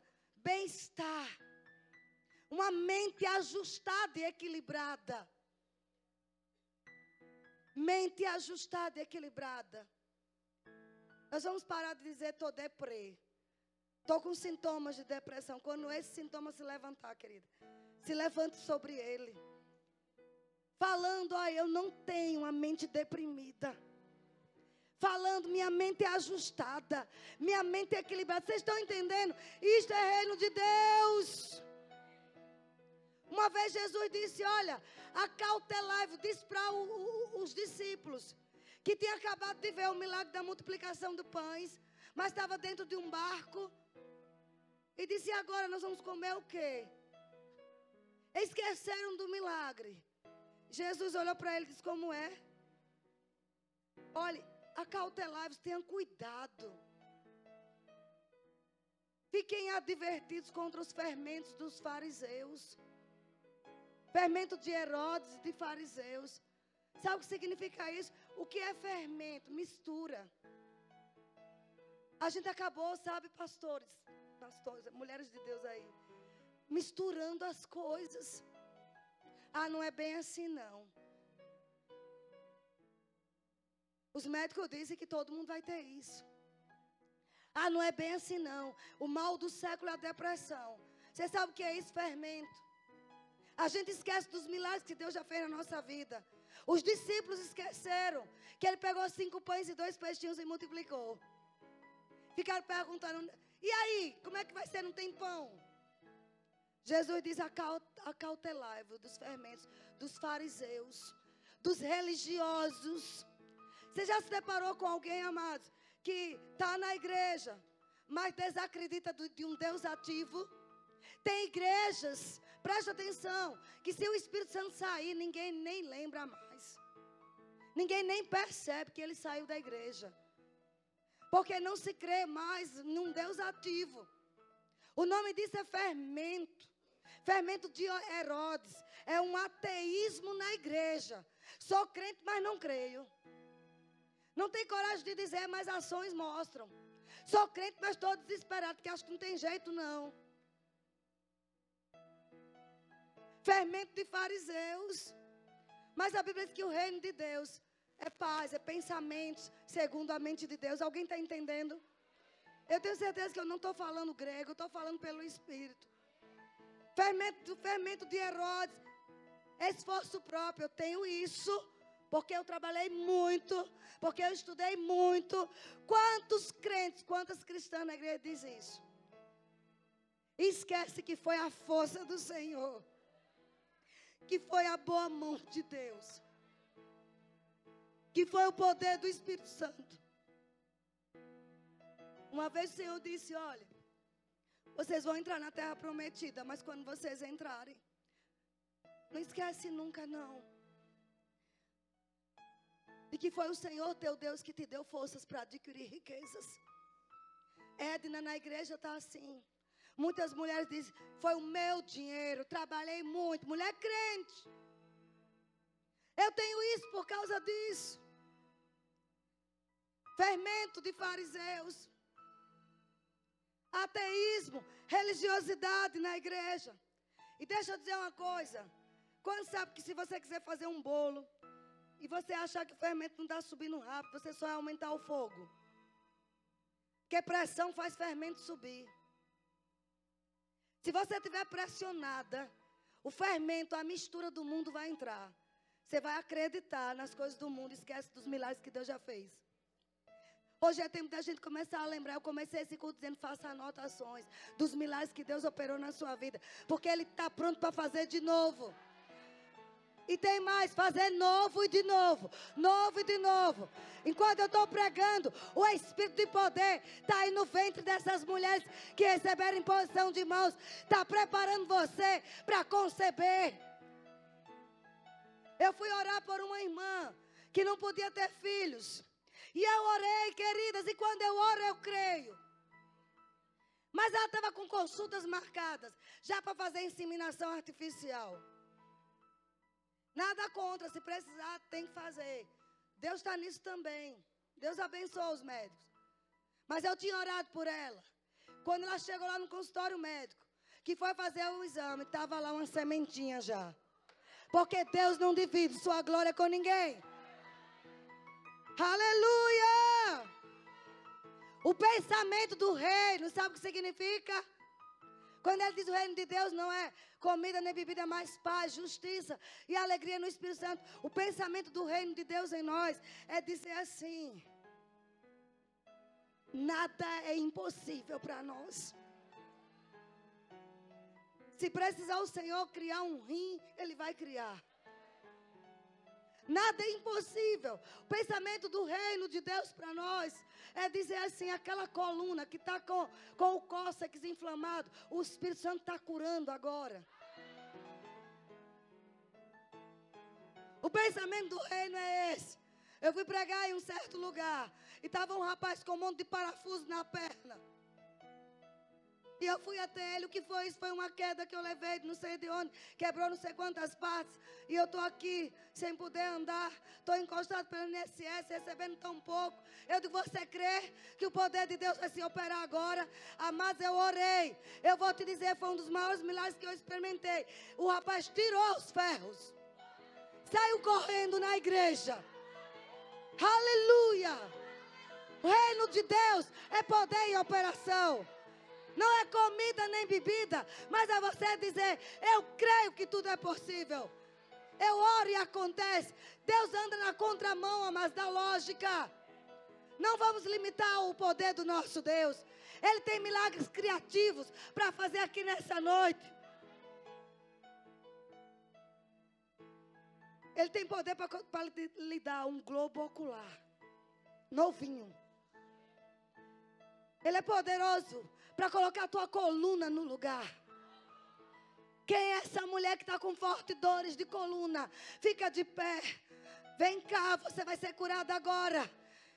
bem-estar uma mente ajustada e equilibrada. Mente ajustada e equilibrada. Nós vamos parar de dizer estou deprê. Estou com sintomas de depressão. Quando esse sintoma se levantar, querida, se levante sobre ele. Falando, ó, eu não tenho a mente deprimida. Falando, minha mente é ajustada, minha mente é equilibrada. Vocês estão entendendo? Isto é reino de Deus. Uma vez Jesus disse: Olha, acautelai-vos, disse para os discípulos que tinha acabado de ver o milagre da multiplicação de pães, mas estava dentro de um barco. E disse: Agora nós vamos comer o quê? Esqueceram do milagre. Jesus olhou para ele e disse: Como é? Olhe, acautelai-vos, tenham cuidado. Fiquem advertidos contra os fermentos dos fariseus. Fermento de Herodes e de fariseus. Sabe o que significa isso? O que é fermento? Mistura. A gente acabou, sabe, pastores, pastores, mulheres de Deus aí, misturando as coisas. Ah, não é bem assim não. Os médicos dizem que todo mundo vai ter isso. Ah, não é bem assim não. O mal do século é a depressão. Você sabe o que é isso? Fermento. A gente esquece dos milagres que Deus já fez na nossa vida. Os discípulos esqueceram que ele pegou cinco pães e dois peixinhos e multiplicou. Ficaram perguntando: e aí, como é que vai ser? Não tem pão? Jesus diz: acautelai-vos dos fermentos dos fariseus. dos religiosos. Você já se deparou com alguém, amados, que está na igreja, mas desacredita de um Deus ativo? Tem igrejas, preste atenção, que se o Espírito Santo sair, ninguém nem lembra mais. Ninguém nem percebe que ele saiu da igreja. Porque não se crê mais num Deus ativo. O nome disso é fermento. Fermento de Herodes. É um ateísmo na igreja. Sou crente, mas não creio. Não tem coragem de dizer, mas ações mostram. Sou crente, mas estou desesperado, porque acho que não tem jeito, não. Fermento de fariseus. Mas a Bíblia diz que o reino de Deus é paz, é pensamentos segundo a mente de Deus. Alguém está entendendo? Eu tenho certeza que eu não estou falando grego, estou falando pelo Espírito. Fermento, fermento de Herodes, esforço próprio. Eu tenho isso, porque eu trabalhei muito, porque eu estudei muito. Quantos crentes, quantas cristãs na igreja dizem isso? Esquece que foi a força do Senhor, que foi a boa mão de Deus que foi o poder do Espírito Santo. Uma vez o Senhor disse: Olha, vocês vão entrar na terra prometida, mas quando vocês entrarem, não esquece nunca não. De que foi o Senhor teu Deus que te deu forças para adquirir riquezas. Edna na igreja está assim. Muitas mulheres dizem: Foi o meu dinheiro, trabalhei muito. Mulher crente. Eu tenho isso por causa disso. Fermento de fariseus. Ateísmo, religiosidade na igreja. E deixa eu dizer uma coisa. Quando sabe que se você quiser fazer um bolo e você achar que o fermento não está subindo rápido, você só vai aumentar o fogo. Porque pressão faz fermento subir. Se você estiver pressionada, o fermento, a mistura do mundo vai entrar. Você vai acreditar nas coisas do mundo, esquece dos milagres que Deus já fez. Hoje é tempo da gente começar a lembrar. Eu comecei esse culto dizendo: faça anotações dos milagres que Deus operou na sua vida. Porque Ele está pronto para fazer de novo. E tem mais, fazer novo e de novo, novo e de novo. Enquanto eu estou pregando, o Espírito de poder está aí no ventre dessas mulheres que receberam imposição de mãos. Está preparando você para conceber. Eu fui orar por uma irmã que não podia ter filhos. E eu orei, queridas, e quando eu oro, eu creio. Mas ela estava com consultas marcadas, já para fazer inseminação artificial. Nada contra, se precisar, tem que fazer. Deus está nisso também. Deus abençoa os médicos. Mas eu tinha orado por ela. Quando ela chegou lá no consultório médico, que foi fazer o exame, estava lá uma sementinha já. Porque Deus não divide sua glória com ninguém. Aleluia! O pensamento do reino, sabe o que significa? Quando ele diz o reino de Deus não é comida nem bebida, mas paz, justiça e alegria no Espírito Santo. O pensamento do reino de Deus em nós é dizer assim: nada é impossível para nós. Se precisar o Senhor criar um rim, Ele vai criar. Nada é impossível. O pensamento do reino de Deus para nós é dizer assim: aquela coluna que está com, com o cóccix inflamado, o Espírito Santo está curando agora. O pensamento do reino é esse. Eu fui pregar em um certo lugar e estava um rapaz com um monte de parafuso na perna. E eu fui até ele. O que foi isso? Foi uma queda que eu levei, não sei de onde, quebrou não sei quantas partes. E eu estou aqui sem poder andar. Estou encostado pelo INSS, recebendo tão pouco. Eu digo, você crê que o poder de Deus vai se operar agora? Amados, eu orei. Eu vou te dizer, foi um dos maiores milagres que eu experimentei. O rapaz tirou os ferros. Saiu correndo na igreja. Aleluia! O reino de Deus é poder e operação. Não é comida nem bebida, mas é você dizer: Eu creio que tudo é possível. Eu oro e acontece. Deus anda na contramão, mas da lógica. Não vamos limitar o poder do nosso Deus. Ele tem milagres criativos para fazer aqui nessa noite. Ele tem poder para lhe dar um globo ocular. Novinho. Ele é poderoso para colocar a tua coluna no lugar. Quem é essa mulher que está com fortes dores de coluna? Fica de pé. Vem cá, você vai ser curada agora.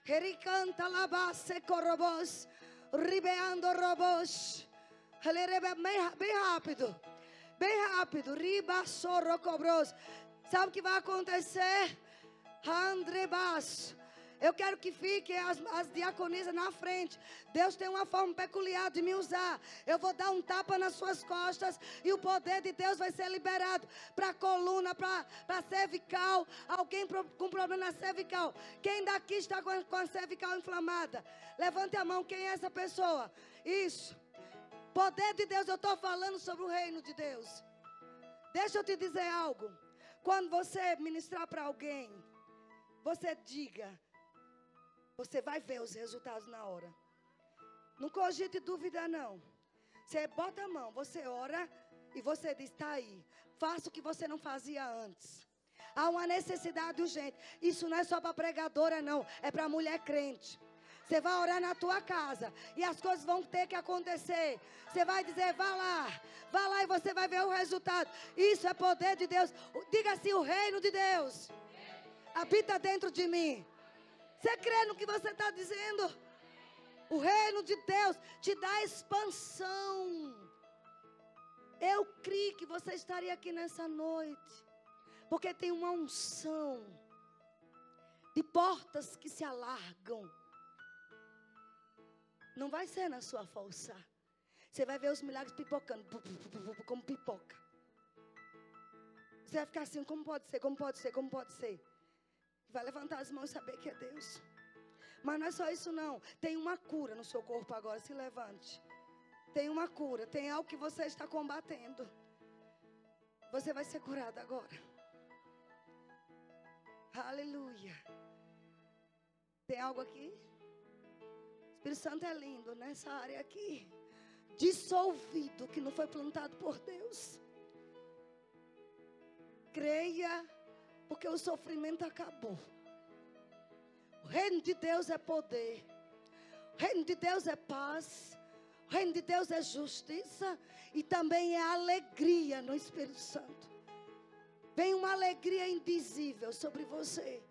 Ericanta labasse corobos. Ribeando robos. Bem rápido. Bem rápido. Riba sorocobros. Sabe o que vai acontecer? Andrebas. Eu quero que fiquem as, as diaconisas na frente. Deus tem uma forma peculiar de me usar. Eu vou dar um tapa nas suas costas e o poder de Deus vai ser liberado para a coluna, para a cervical. Alguém pro, com problema na cervical. Quem daqui está com, com a cervical inflamada? Levante a mão. Quem é essa pessoa? Isso. Poder de Deus, eu estou falando sobre o reino de Deus. Deixa eu te dizer algo. Quando você ministrar para alguém, você diga, você vai ver os resultados na hora. Não cogite dúvida, não. Você bota a mão, você ora e você diz: está aí. Faça o que você não fazia antes. Há uma necessidade urgente. Isso não é só para pregadora, não. É para mulher crente. Você vai orar na tua casa e as coisas vão ter que acontecer. Você vai dizer, vá lá, vá lá e você vai ver o resultado. Isso é poder de Deus. Diga assim: o reino de Deus habita dentro de mim. Você crê no que você está dizendo? O reino de Deus te dá expansão. Eu criei que você estaria aqui nessa noite, porque tem uma unção de portas que se alargam. Não vai ser na sua força. Você vai ver os milagres pipocando, como pipoca. Você vai ficar assim, como pode ser, como pode ser, como pode ser. Vai levantar as mãos e saber que é Deus. Mas não é só isso não. Tem uma cura no seu corpo agora. Se levante. Tem uma cura. Tem algo que você está combatendo. Você vai ser curado agora. Aleluia. Tem algo aqui? O Espírito Santo é lindo nessa área aqui. Dissolvido que não foi plantado por Deus. Creia porque o sofrimento acabou. O reino de Deus é poder. O reino de Deus é paz. O reino de Deus é justiça e também é alegria no Espírito Santo. Vem uma alegria indizível sobre você.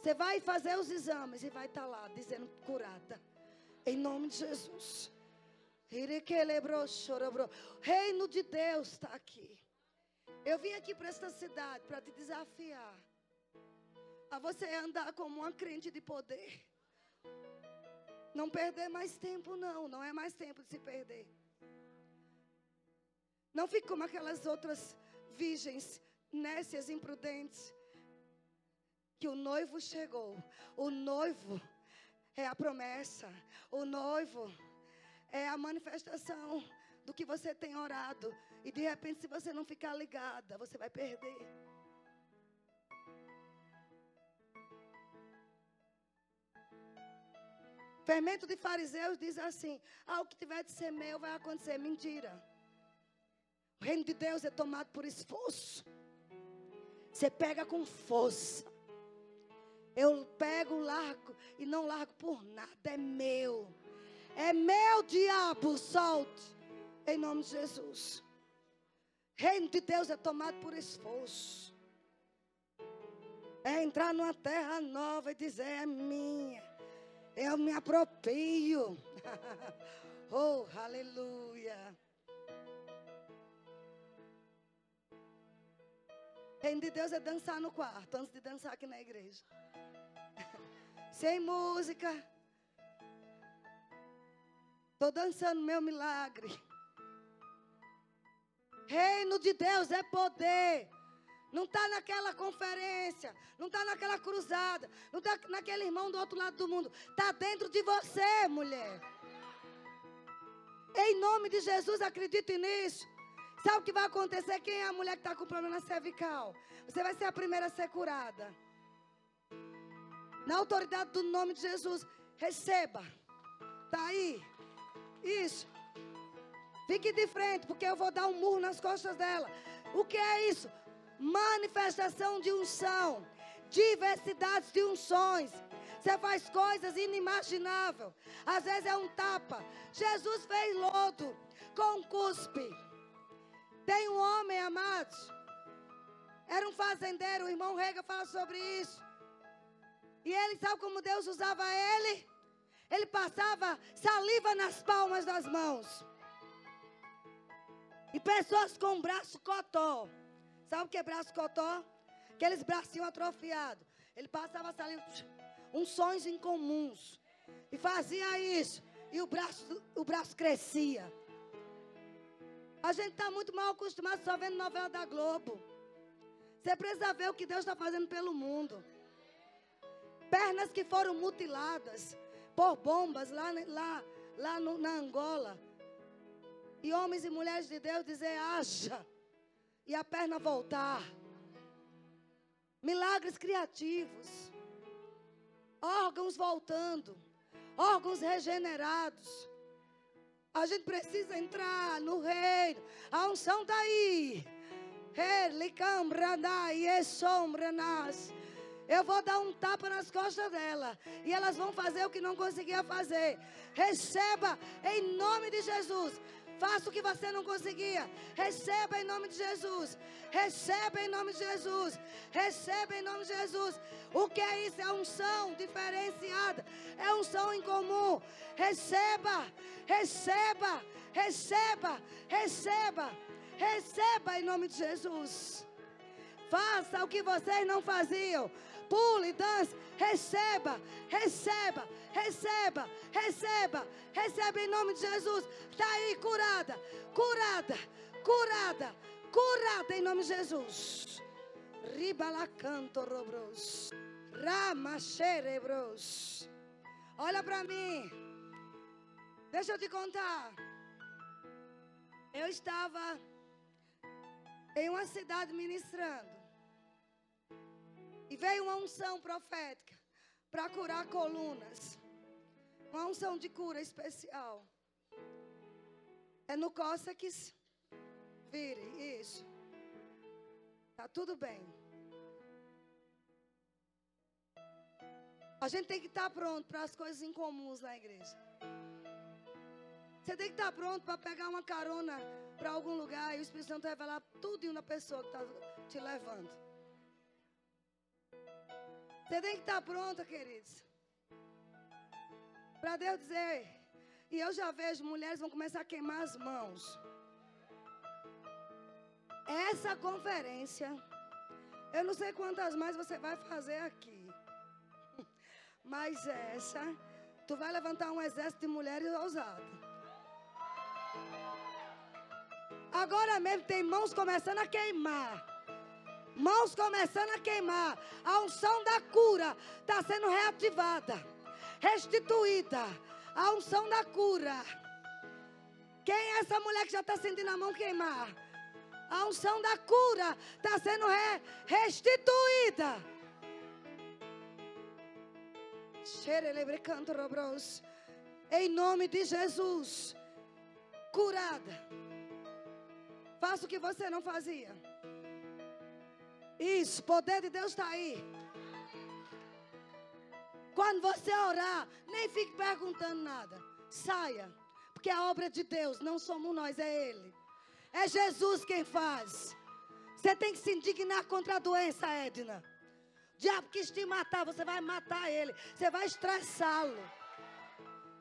Você vai fazer os exames e vai estar lá dizendo curada. Em nome de Jesus. Reino de Deus está aqui. Eu vim aqui para esta cidade para te desafiar a você andar como uma crente de poder. Não perder mais tempo, não. Não é mais tempo de se perder. Não fique como aquelas outras virgens nécias, imprudentes. Que o noivo chegou. O noivo é a promessa. O noivo é a manifestação do que você tem orado. E de repente, se você não ficar ligada, você vai perder. Fermento de fariseus diz assim: ah, o que tiver de ser meu vai acontecer. Mentira. O reino de Deus é tomado por esforço. Você pega com força. Eu pego, largo e não largo por nada, é meu. É meu diabo, solte. Em nome de Jesus. Reino de Deus é tomado por esforço. É entrar numa terra nova e dizer: é minha. Eu me aproprio. *laughs* oh, aleluia. Reino de Deus é dançar no quarto, antes de dançar aqui na igreja. *laughs* Sem música Estou dançando meu milagre. Reino de Deus é poder. Não está naquela conferência, não está naquela cruzada, não está naquele irmão do outro lado do mundo. Está dentro de você, mulher. Em nome de Jesus, acredite nisso. Sabe o que vai acontecer? Quem é a mulher que está com problema cervical? Você vai ser a primeira a ser curada. Na autoridade do nome de Jesus, receba. Está aí. Isso. Fique de frente, porque eu vou dar um murro nas costas dela. O que é isso? Manifestação de unção, diversidade de unções. Você faz coisas inimagináveis. Às vezes é um tapa. Jesus fez lodo com cuspe. Tem um homem, amados. Era um fazendeiro. O irmão Rega fala sobre isso. E ele sabe como Deus usava ele? Ele passava saliva nas palmas das mãos. E pessoas com braço cotó. Sabe o que é braço cotó? Aqueles bracinhos atrofiados. Ele passava saliva, uns sonhos incomuns. E fazia isso. E o braço, o braço crescia. A gente está muito mal acostumado só vendo novela da Globo. Você precisa ver o que Deus está fazendo pelo mundo pernas que foram mutiladas por bombas lá, lá, lá no, na Angola. E homens e mulheres de Deus dizer, haja. E a perna voltar. Milagres criativos. Órgãos voltando. Órgãos regenerados. A gente precisa entrar no reino. A unção está aí. Ele cambra e sombra nas. Eu vou dar um tapa nas costas dela. E elas vão fazer o que não conseguia fazer. Receba em nome de Jesus. Faça o que você não conseguia. Receba em nome de Jesus. Receba em nome de Jesus. Receba em nome de Jesus. O que é isso? É unção diferenciada. É unção em comum. Receba, receba, receba, receba. Receba em nome de Jesus. Faça o que vocês não faziam pule, dance, receba, receba, receba, receba, receba em nome de Jesus. Está aí curada, curada, curada, curada em nome de Jesus. Ribalacanto robros, ramaxerebros. Olha para mim. Deixa eu te contar. Eu estava em uma cidade ministrando. E veio uma unção profética para curar colunas. Uma unção de cura especial. É no cóccix. Vire, isso. Tá tudo bem. A gente tem que estar tá pronto para as coisas incomuns na igreja. Você tem que estar tá pronto para pegar uma carona para algum lugar e o Espírito Santo revelar tudo em uma pessoa que está te levando. Você tem que estar pronta, queridos. Para Deus dizer. E eu já vejo mulheres vão começar a queimar as mãos. Essa conferência, eu não sei quantas mais você vai fazer aqui. *laughs* Mas essa, tu vai levantar um exército de mulheres ousadas. Agora mesmo tem mãos começando a queimar mãos começando a queimar. A unção da cura está sendo reativada, restituída. A unção da cura. Quem é essa mulher que já está sentindo a mão queimar? A unção da cura está sendo re restituída. Em nome de Jesus. Curada. Faça o que você não fazia. Isso, o poder de Deus está aí. Quando você orar, nem fique perguntando nada. Saia. Porque a obra de Deus não somos nós, é Ele. É Jesus quem faz. Você tem que se indignar contra a doença, Edna. O diabo quis te matar, você vai matar ele. Você vai estressá-lo.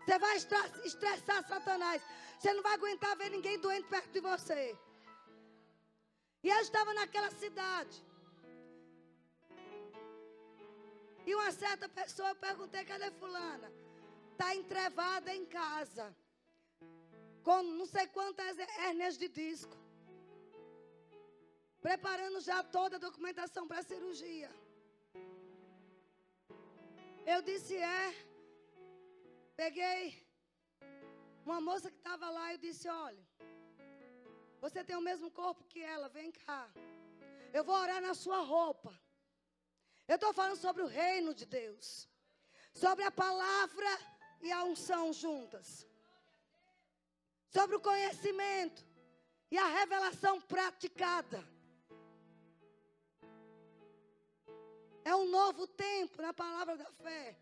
Você vai estressar Satanás. Você não vai aguentar ver ninguém doente perto de você. E eu estava naquela cidade. E uma certa pessoa, eu perguntei, cadê fulana? Está entrevada em casa. Com não sei quantas hérnias de disco. Preparando já toda a documentação para a cirurgia. Eu disse, é. Peguei uma moça que estava lá e disse, olha. Você tem o mesmo corpo que ela, vem cá. Eu vou orar na sua roupa. Eu estou falando sobre o reino de Deus. Sobre a palavra e a unção juntas. sobre o conhecimento e a revelação praticada. É um novo tempo na palavra da fé.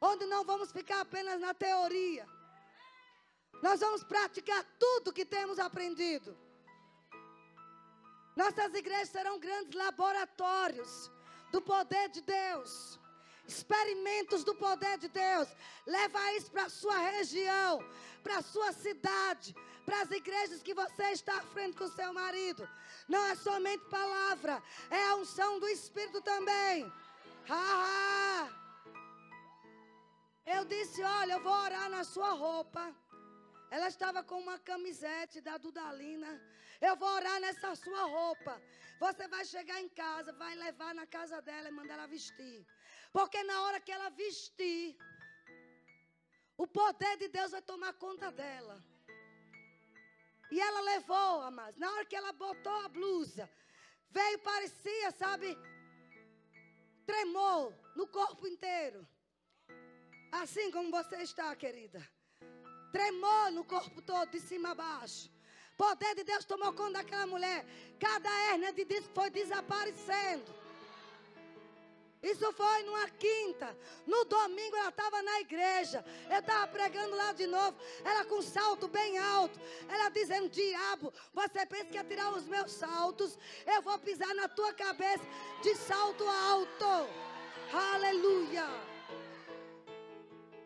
Onde não vamos ficar apenas na teoria. Nós vamos praticar tudo que temos aprendido. Nossas igrejas serão grandes laboratórios do poder de Deus. Experimentos do poder de Deus. Leva isso para a sua região, para a sua cidade, para as igrejas que você está à frente com seu marido. Não é somente palavra, é a unção do Espírito também. Ha. Eu disse: Olha, eu vou orar na sua roupa. Ela estava com uma camisete da Dudalina. Eu vou orar nessa sua roupa. Você vai chegar em casa, vai levar na casa dela e mandar ela vestir. Porque na hora que ela vestir, o poder de Deus vai tomar conta dela. E ela levou, amados. Na hora que ela botou a blusa, veio, parecia, sabe, tremou no corpo inteiro. Assim como você está, querida. Tremou no corpo todo, de cima a baixo. Poder de Deus tomou conta daquela mulher. Cada hérnia de disco foi desaparecendo. Isso foi numa quinta. No domingo ela estava na igreja. Eu estava pregando lá de novo. Ela com salto bem alto. Ela dizendo: Diabo, você pensa que ia tirar os meus saltos? Eu vou pisar na tua cabeça de salto alto. Aleluia.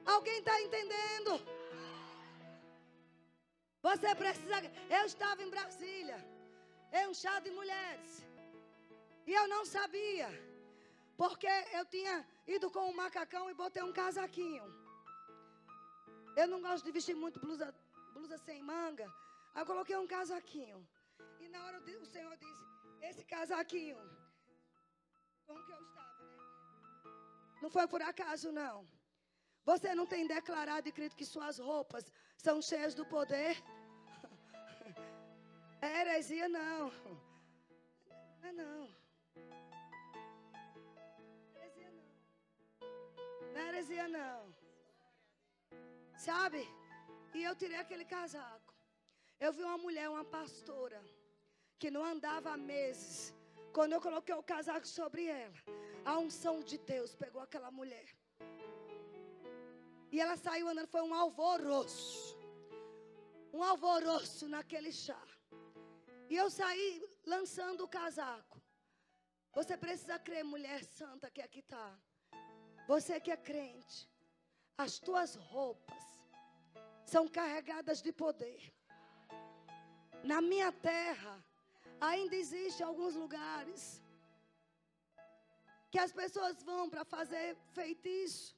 Alguém está entendendo? Você precisa. Eu estava em Brasília. Um chá de mulheres. E eu não sabia. Porque eu tinha ido com um macacão e botei um casaquinho. Eu não gosto de vestir muito blusa, blusa sem manga. Aí eu coloquei um casaquinho. E na hora o Senhor disse: Esse casaquinho. Como que eu estava, né? Não foi por acaso, não. Você não tem declarado e crito que suas roupas são cheias do poder? É heresia, não. Não é não. Não é heresia, não. Sabe? E eu tirei aquele casaco. Eu vi uma mulher, uma pastora, que não andava há meses. Quando eu coloquei o casaco sobre ela, a unção de Deus pegou aquela mulher. E ela saiu andando, foi um alvoroço. Um alvoroço naquele chá. E eu saí lançando o casaco. Você precisa crer, mulher santa que aqui está. Você que é crente, as tuas roupas são carregadas de poder. Na minha terra, ainda existem alguns lugares que as pessoas vão para fazer feitiço,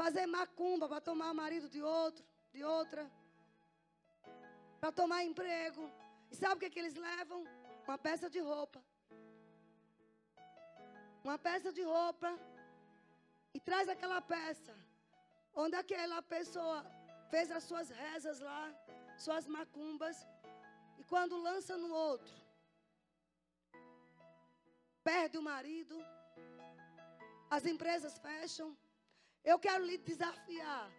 fazer macumba para tomar o marido de outro, de outra, para tomar emprego. E sabe o que, que eles levam? Uma peça de roupa. Uma peça de roupa e traz aquela peça onde aquela pessoa fez as suas rezas lá, suas macumbas, e quando lança no outro, perde o marido, as empresas fecham. Eu quero lhe desafiar.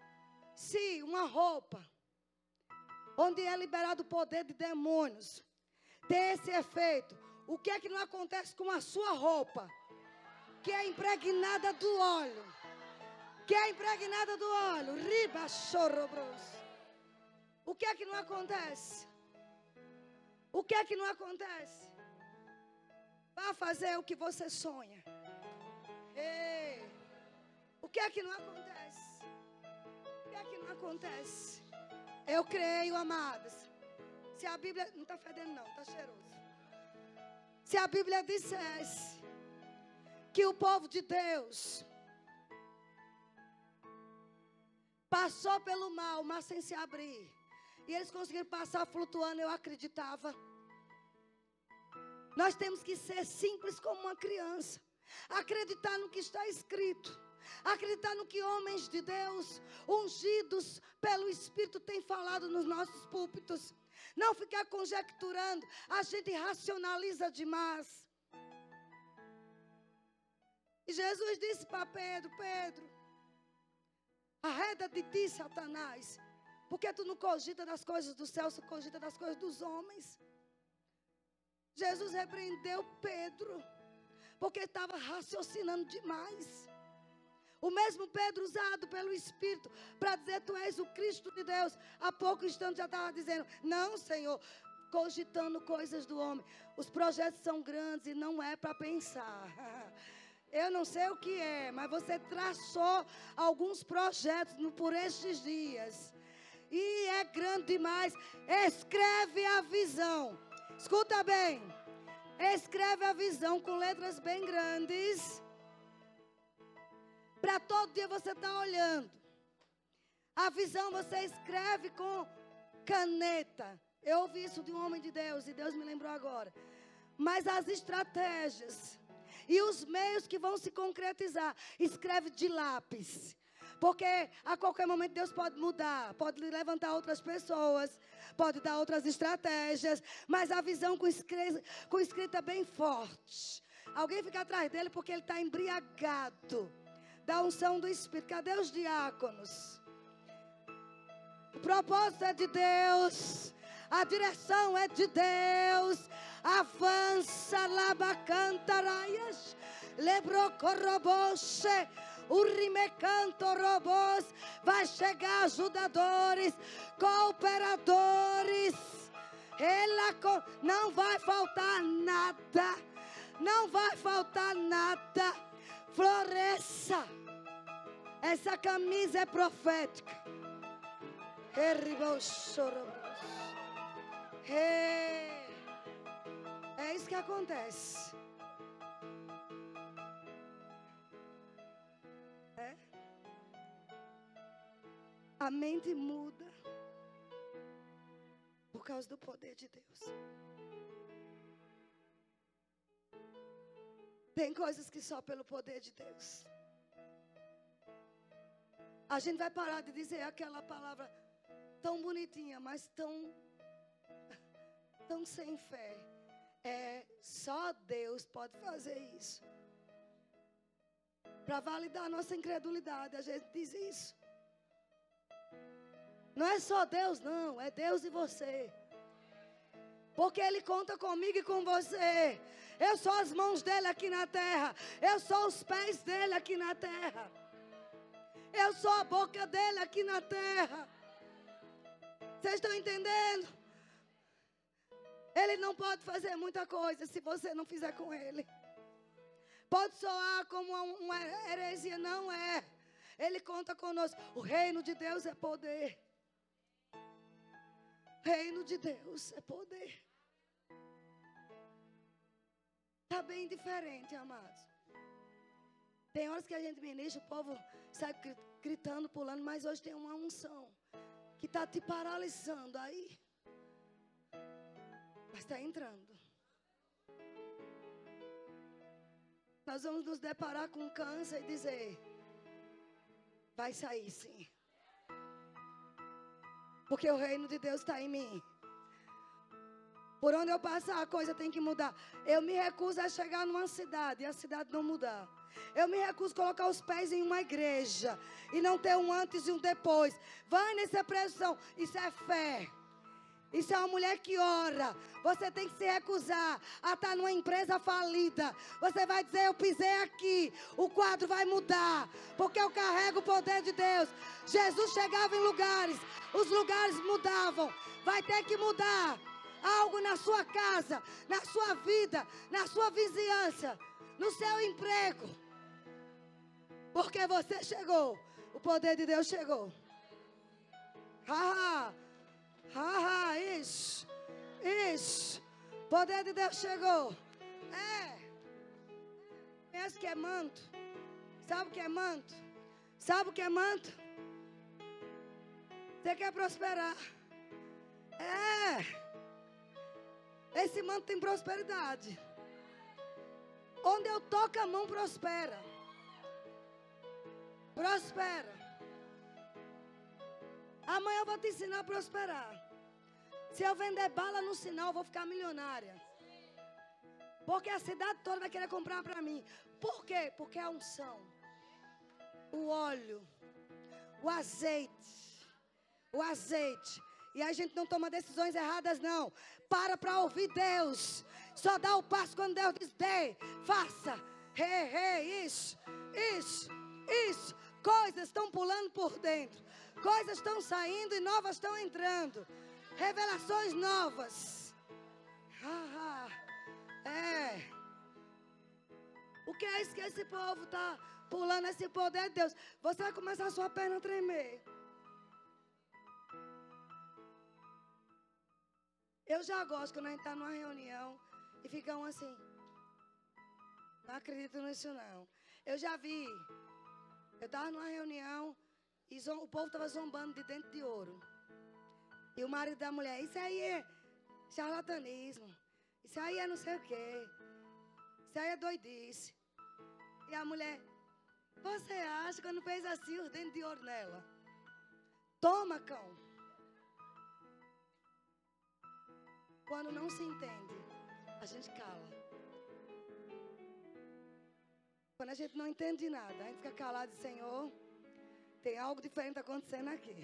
Se uma roupa, onde é liberado o poder de demônios, tem esse efeito, o que é que não acontece com a sua roupa? que é impregnada do óleo. Que é impregnada do óleo. Riba chorobros. O que é que não acontece? O que é que não acontece? Vá fazer o que você sonha. Ei. Que é que não acontece? O que é que não acontece? Eu creio, amados. Se a Bíblia. Não está fedendo, não, está cheiroso. Se a Bíblia dissesse que o povo de Deus passou pelo mal, mas sem se abrir. E eles conseguiram passar flutuando, eu acreditava. Nós temos que ser simples como uma criança. Acreditar no que está escrito. Acreditar no que homens de Deus, ungidos pelo Espírito, têm falado nos nossos púlpitos. Não ficar conjecturando. A gente racionaliza demais. E Jesus disse para Pedro: Pedro, arreda de ti, Satanás, Porque tu não cogita das coisas do céu, tu cogita das coisas dos homens. Jesus repreendeu Pedro, porque estava raciocinando demais. O mesmo Pedro usado pelo Espírito para dizer: Tu és o Cristo de Deus. Há pouco instante já estava dizendo: Não, Senhor, cogitando coisas do homem. Os projetos são grandes e não é para pensar. *laughs* Eu não sei o que é, mas você traçou alguns projetos por estes dias. E é grande demais. Escreve a visão. Escuta bem. Escreve a visão com letras bem grandes. Para todo dia você estar tá olhando. A visão você escreve com caneta. Eu ouvi isso de um homem de Deus e Deus me lembrou agora. Mas as estratégias e os meios que vão se concretizar, escreve de lápis. Porque a qualquer momento Deus pode mudar, pode levantar outras pessoas, pode dar outras estratégias, mas a visão com escrita, com escrita bem forte. Alguém fica atrás dele porque ele está embriagado da unção do Espírito. Cadê os diáconos? O propósito é de Deus. A direção é de Deus. Avança, labacantaraias. Lebrocorroboche. Urimecanto robôs. Vai chegar ajudadores, cooperadores. Ela não vai faltar nada. Não vai faltar nada. Floresça. Essa camisa é profética. É, é isso que acontece. É. A mente muda por causa do poder de Deus. Tem coisas que só pelo poder de Deus. A gente vai parar de dizer aquela palavra tão bonitinha, mas tão tão sem fé. É só Deus pode fazer isso. Para validar a nossa incredulidade, a gente diz isso. Não é só Deus, não, é Deus e você. Porque Ele conta comigo e com você. Eu sou as mãos dele aqui na terra. Eu sou os pés dele aqui na terra. Eu sou a boca dele aqui na terra. Vocês estão entendendo? Ele não pode fazer muita coisa se você não fizer com ele. Pode soar como uma heresia, não é. Ele conta conosco. O reino de Deus é poder. Reino de Deus é poder. Está bem diferente, amados. Tem horas que a gente ministra, o povo sai gritando, pulando, mas hoje tem uma unção que está te paralisando aí. Mas está entrando. Nós vamos nos deparar com câncer e dizer: vai sair sim. Porque o reino de Deus está em mim. Por onde eu passar, a coisa tem que mudar. Eu me recuso a chegar numa cidade e a cidade não mudar. Eu me recuso a colocar os pés em uma igreja e não ter um antes e um depois. Vai nessa pressão. Isso é fé. Isso é uma mulher que ora. Você tem que se recusar a estar numa empresa falida. Você vai dizer: Eu pisei aqui, o quadro vai mudar, porque eu carrego o poder de Deus. Jesus chegava em lugares, os lugares mudavam. Vai ter que mudar algo na sua casa, na sua vida, na sua vizinhança, no seu emprego. Porque você chegou, o poder de Deus chegou. Haha, haha, isso, isso. O poder de Deus chegou. É. Conhece que é manto? Sabe o que é manto? Sabe o que é manto? Você quer prosperar. É. Esse manto tem prosperidade. Onde eu toco a mão, prospera. Prospera. Amanhã eu vou te ensinar a prosperar. Se eu vender bala no sinal, eu vou ficar milionária. Porque a cidade toda vai querer comprar para mim. Por quê? Porque a unção, o óleo, o azeite, o azeite. E a gente não toma decisões erradas, não. Para para ouvir Deus. Só dá o passo quando Deus diz: dê, faça. Hey, isso, isso, isso. Coisas estão pulando por dentro. Coisas estão saindo e novas estão entrando. Revelações novas. Ah, ah. É. O que é isso que esse povo está pulando? Esse poder de Deus. Você vai começar a sua perna a tremer. Eu já gosto quando a gente está numa reunião e fica um assim. Não acredito nisso não. Eu já vi. Eu estava numa reunião e o povo estava zombando de dentro de ouro. E o marido da mulher, isso aí é charlatanismo. Isso aí é não sei o quê. Isso aí é doidice. E a mulher, você acha que eu não fez assim os dentes de ouro nela? Toma, cão. Quando não se entende, a gente cala. Quando a gente não entende nada, a gente fica calado e Senhor, tem algo diferente acontecendo aqui.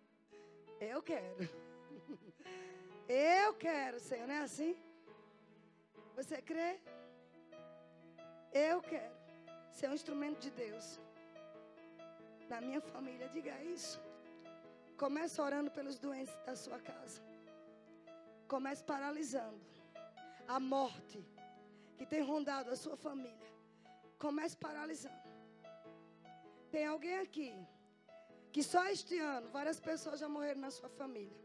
*laughs* Eu quero. *laughs* Eu quero, Senhor, não é assim? Você crê? Eu quero ser um instrumento de Deus. Na minha família, diga isso. Comece orando pelos doentes da sua casa. Comece paralisando a morte que tem rondado a sua família. Comece paralisando. Tem alguém aqui que só este ano várias pessoas já morreram na sua família.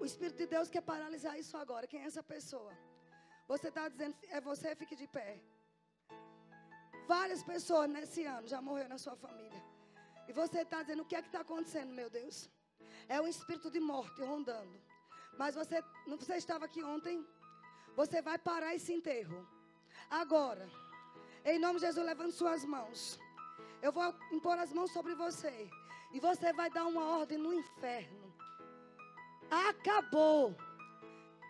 O Espírito de Deus quer paralisar isso agora. Quem é essa pessoa? Você está dizendo, é você, fique de pé. Várias pessoas nesse ano já morreram na sua família. E você está dizendo, o que é que está acontecendo, meu Deus? É um espírito de morte rondando. Mas você, não você estava aqui ontem? Você vai parar esse enterro. Agora, em nome de Jesus, levante suas mãos. Eu vou impor as mãos sobre você. E você vai dar uma ordem no inferno. Acabou.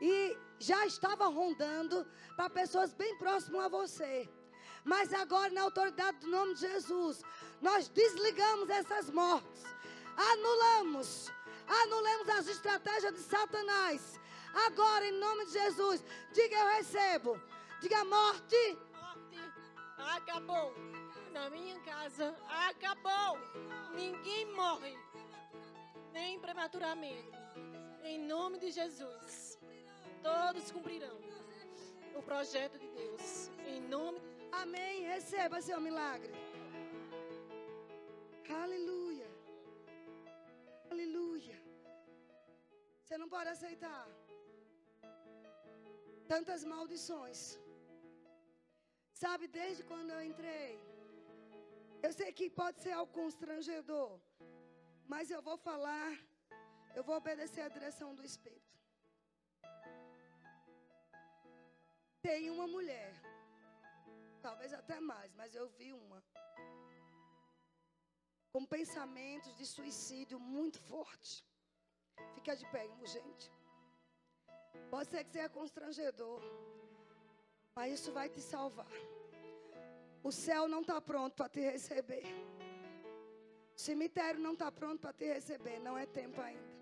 E já estava rondando para pessoas bem próximas a você. Mas agora, na autoridade do nome de Jesus, nós desligamos essas mortes. Anulamos. Anulamos as estratégias de Satanás. Agora, em nome de Jesus, diga eu recebo. Diga morte. Morte. Acabou na minha casa acabou. Ninguém morre, nem prematuramente. Em nome de Jesus, todos cumprirão o projeto de Deus. Em nome de Amém. Receba seu milagre. Aleluia. Aleluia. Você não pode aceitar tantas maldições. Sabe, desde quando eu entrei eu sei que pode ser algo constrangedor, mas eu vou falar, eu vou obedecer a direção do Espírito. Tem uma mulher, talvez até mais, mas eu vi uma, com pensamentos de suicídio muito fortes. Fica de pé, gente. Pode ser que seja constrangedor, mas isso vai te salvar. O céu não está pronto para te receber. O cemitério não está pronto para te receber. Não é tempo ainda.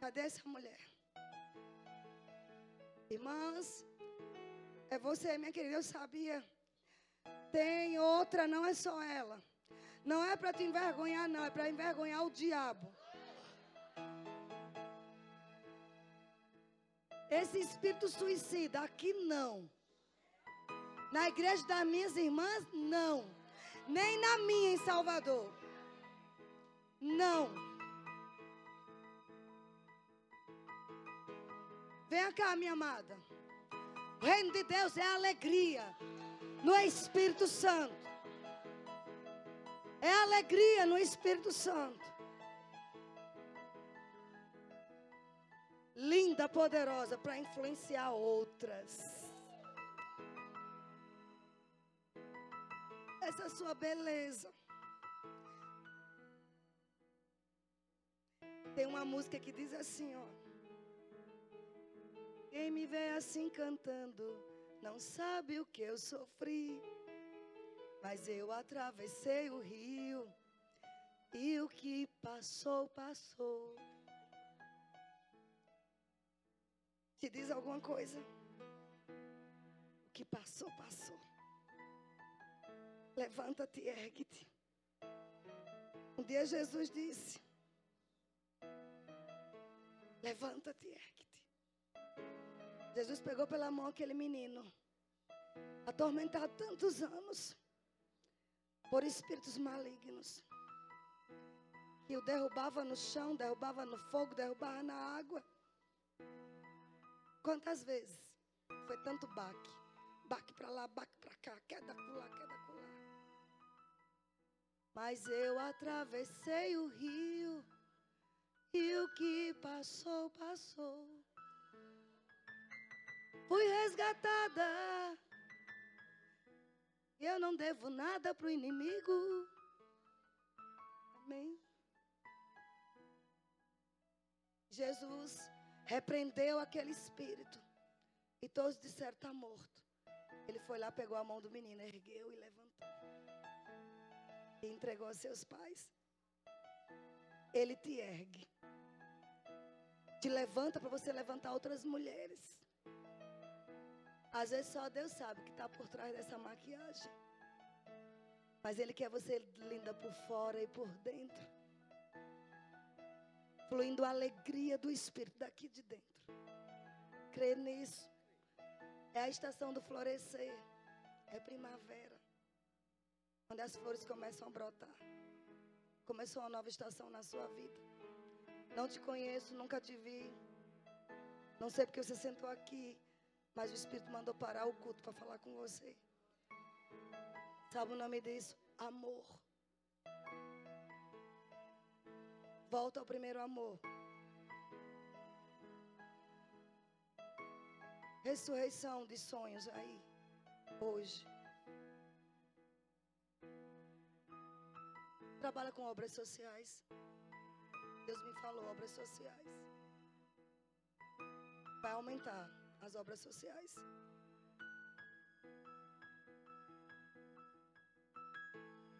Cadê essa mulher? Irmãs, é você, minha querida. Eu sabia. Tem outra, não é só ela. Não é para te envergonhar, não. É para envergonhar o diabo. Esse espírito suicida, aqui não. Na igreja das minhas irmãs, não. Nem na minha em Salvador. Não. Venha cá, minha amada. O reino de Deus é alegria no Espírito Santo. É alegria no Espírito Santo. Linda, poderosa para influenciar outras. essa sua beleza. Tem uma música que diz assim, ó. Quem me vê assim cantando, não sabe o que eu sofri. Mas eu atravessei o rio E o que passou, passou. Te diz alguma coisa? O que passou, passou. Levanta-te e ergue-te. Um dia Jesus disse: Levanta-te e ergue-te. Jesus pegou pela mão aquele menino, atormentado tantos anos por espíritos malignos que o derrubava no chão, derrubava no fogo, derrubava na água. Quantas vezes foi tanto baque, baque para lá, baque para cá, queda lá, queda lá. Mas eu atravessei o rio e o que passou, passou. Fui resgatada. Eu não devo nada para o inimigo. Amém. Jesus repreendeu aquele espírito. E todos disseram: está morto. Ele foi lá, pegou a mão do menino, ergueu e levantou. E entregou a seus pais. Ele te ergue. Te levanta para você levantar outras mulheres. Às vezes só Deus sabe que está por trás dessa maquiagem. Mas Ele quer você linda por fora e por dentro fluindo a alegria do Espírito daqui de dentro. Crer nisso. É a estação do florescer. É primavera. Quando as flores começam a brotar. Começou uma nova estação na sua vida. Não te conheço, nunca te vi. Não sei porque você sentou aqui. Mas o Espírito mandou parar o culto para falar com você. Sabe o nome disso? Amor. Volta ao primeiro amor. Ressurreição de sonhos aí, hoje. Trabalha com obras sociais. Deus me falou, obras sociais. Vai aumentar as obras sociais.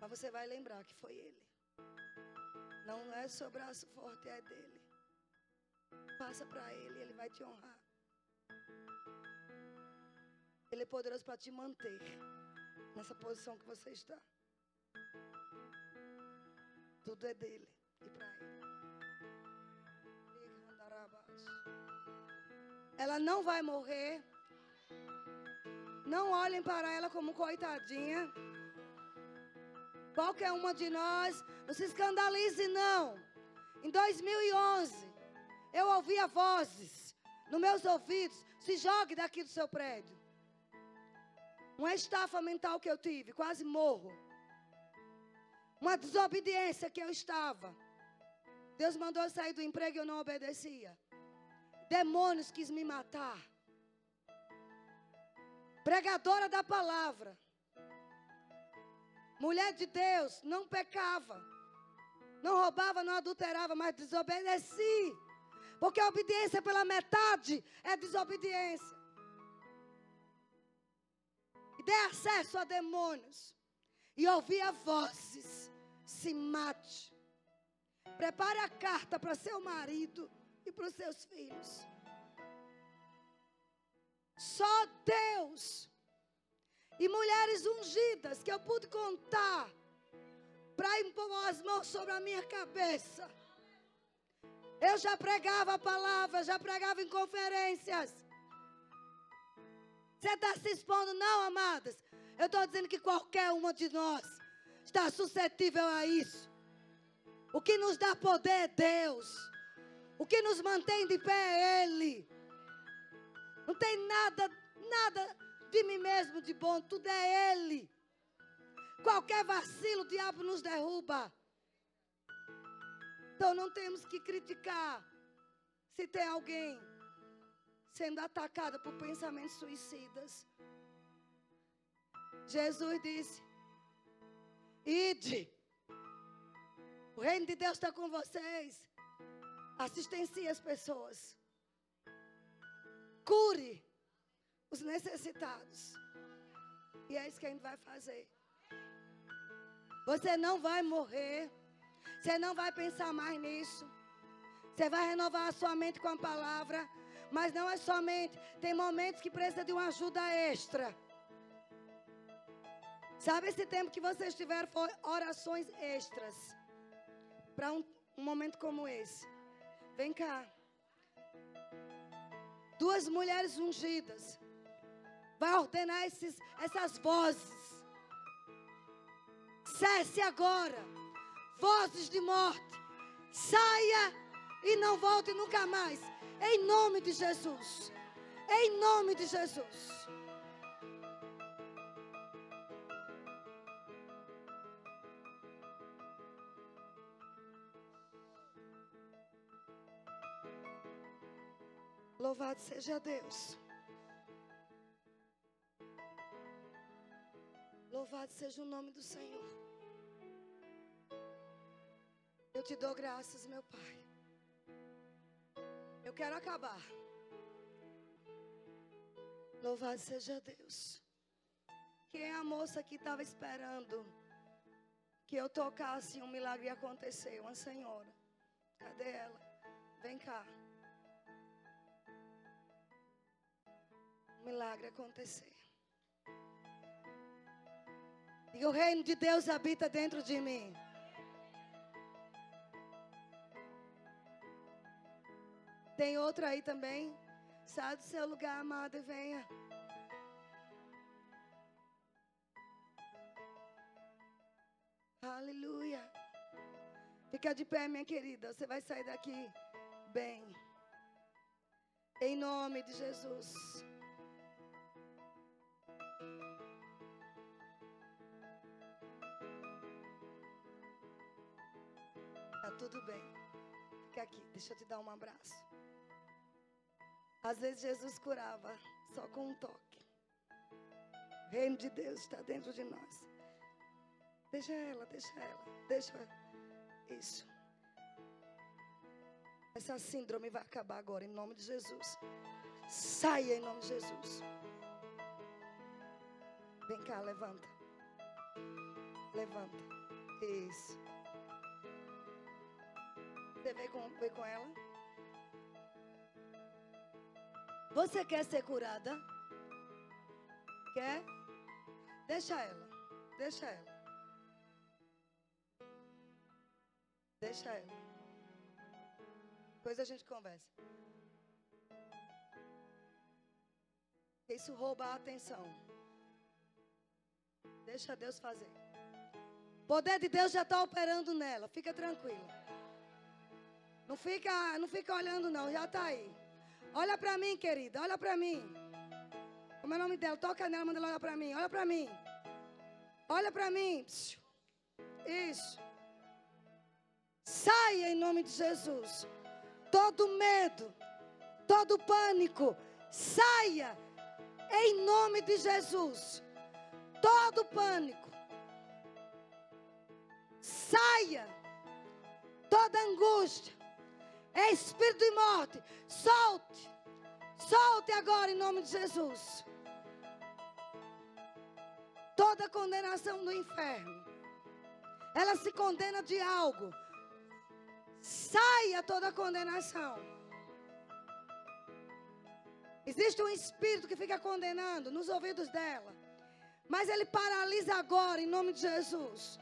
Mas você vai lembrar que foi Ele. Não é seu braço forte, é dele. Passa para ele, ele vai te honrar. Ele é poderoso para te manter nessa posição que você está. Tudo é dele e para ele. Ela não vai morrer. Não olhem para ela como coitadinha. Qualquer uma de nós, não se escandalize não. Em 2011, eu ouvia vozes nos meus ouvidos. Se jogue daqui do seu prédio. Uma estafa mental que eu tive, quase morro. Uma desobediência que eu estava. Deus mandou eu sair do emprego e eu não obedecia. Demônios quis me matar. Pregadora da palavra. Mulher de Deus, não pecava. Não roubava, não adulterava, mas desobedeci. Porque a obediência pela metade é desobediência. E dei acesso a demônios. E ouvia vozes. Se mate. Prepare a carta para seu marido e para os seus filhos. Só Deus e mulheres ungidas que eu pude contar para impor as mãos sobre a minha cabeça. Eu já pregava a palavra, já pregava em conferências. Você está se expondo, não, amadas? Eu estou dizendo que qualquer uma de nós está suscetível a isso. O que nos dá poder é Deus. O que nos mantém de pé é Ele. Não tem nada, nada de mim mesmo de bom, tudo é Ele. Qualquer vacilo, o diabo nos derruba. Então não temos que criticar se tem alguém sendo atacado por pensamentos suicidas. Jesus disse: Ide, o reino de Deus está com vocês. Assistencie as pessoas. Cure os necessitados. E é isso que a gente vai fazer. Você não vai morrer. Você não vai pensar mais nisso. Você vai renovar a sua mente com a palavra. Mas não é somente. Tem momentos que precisa de uma ajuda extra. Sabe esse tempo que vocês tiveram foi orações extras. Para um, um momento como esse. Vem cá. Duas mulheres ungidas. Vai ordenar esses, essas vozes. Cesse agora. Vozes de morte. Saia e não volte nunca mais. Em nome de Jesus. Em nome de Jesus. Louvado seja Deus. Louvado seja o nome do Senhor. Eu te dou graças, meu Pai. Eu quero acabar. Louvado seja Deus. Quem é a moça que estava esperando que eu tocasse um milagre acontecer? Uma senhora. Cadê ela? Vem cá. Um milagre acontecer. E o reino de Deus habita dentro de mim. Tem outra aí também? Sai do seu lugar, amado, e venha. Aleluia. Fica de pé, minha querida. Você vai sair daqui bem. Em nome de Jesus. Tudo bem. Fica aqui, deixa eu te dar um abraço. Às vezes Jesus curava só com um toque. O reino de Deus está dentro de nós. Deixa ela, deixa ela, deixa isso. Essa síndrome vai acabar agora em nome de Jesus. Saia em nome de Jesus. Vem cá, levanta. Levanta. Isso. Com, veio com ela? Você quer ser curada? Quer? Deixa ela. Deixa ela. Deixa ela. Depois a gente conversa. Isso rouba a atenção. Deixa Deus fazer. O poder de Deus já está operando nela. Fica tranquila. Não fica, não fica olhando não, já está aí. Olha para mim, querida, olha para mim. Como é o nome dela? Toca nela, manda ela olhar para mim. Olha para mim. Olha para mim. Isso. Saia em nome de Jesus. Todo medo, todo pânico, saia em nome de Jesus. Todo pânico. Saia. Toda angústia é espírito de morte. Solte. Solte agora em nome de Jesus. Toda condenação do inferno. Ela se condena de algo. Saia toda condenação. Existe um espírito que fica condenando nos ouvidos dela. Mas ele paralisa agora em nome de Jesus.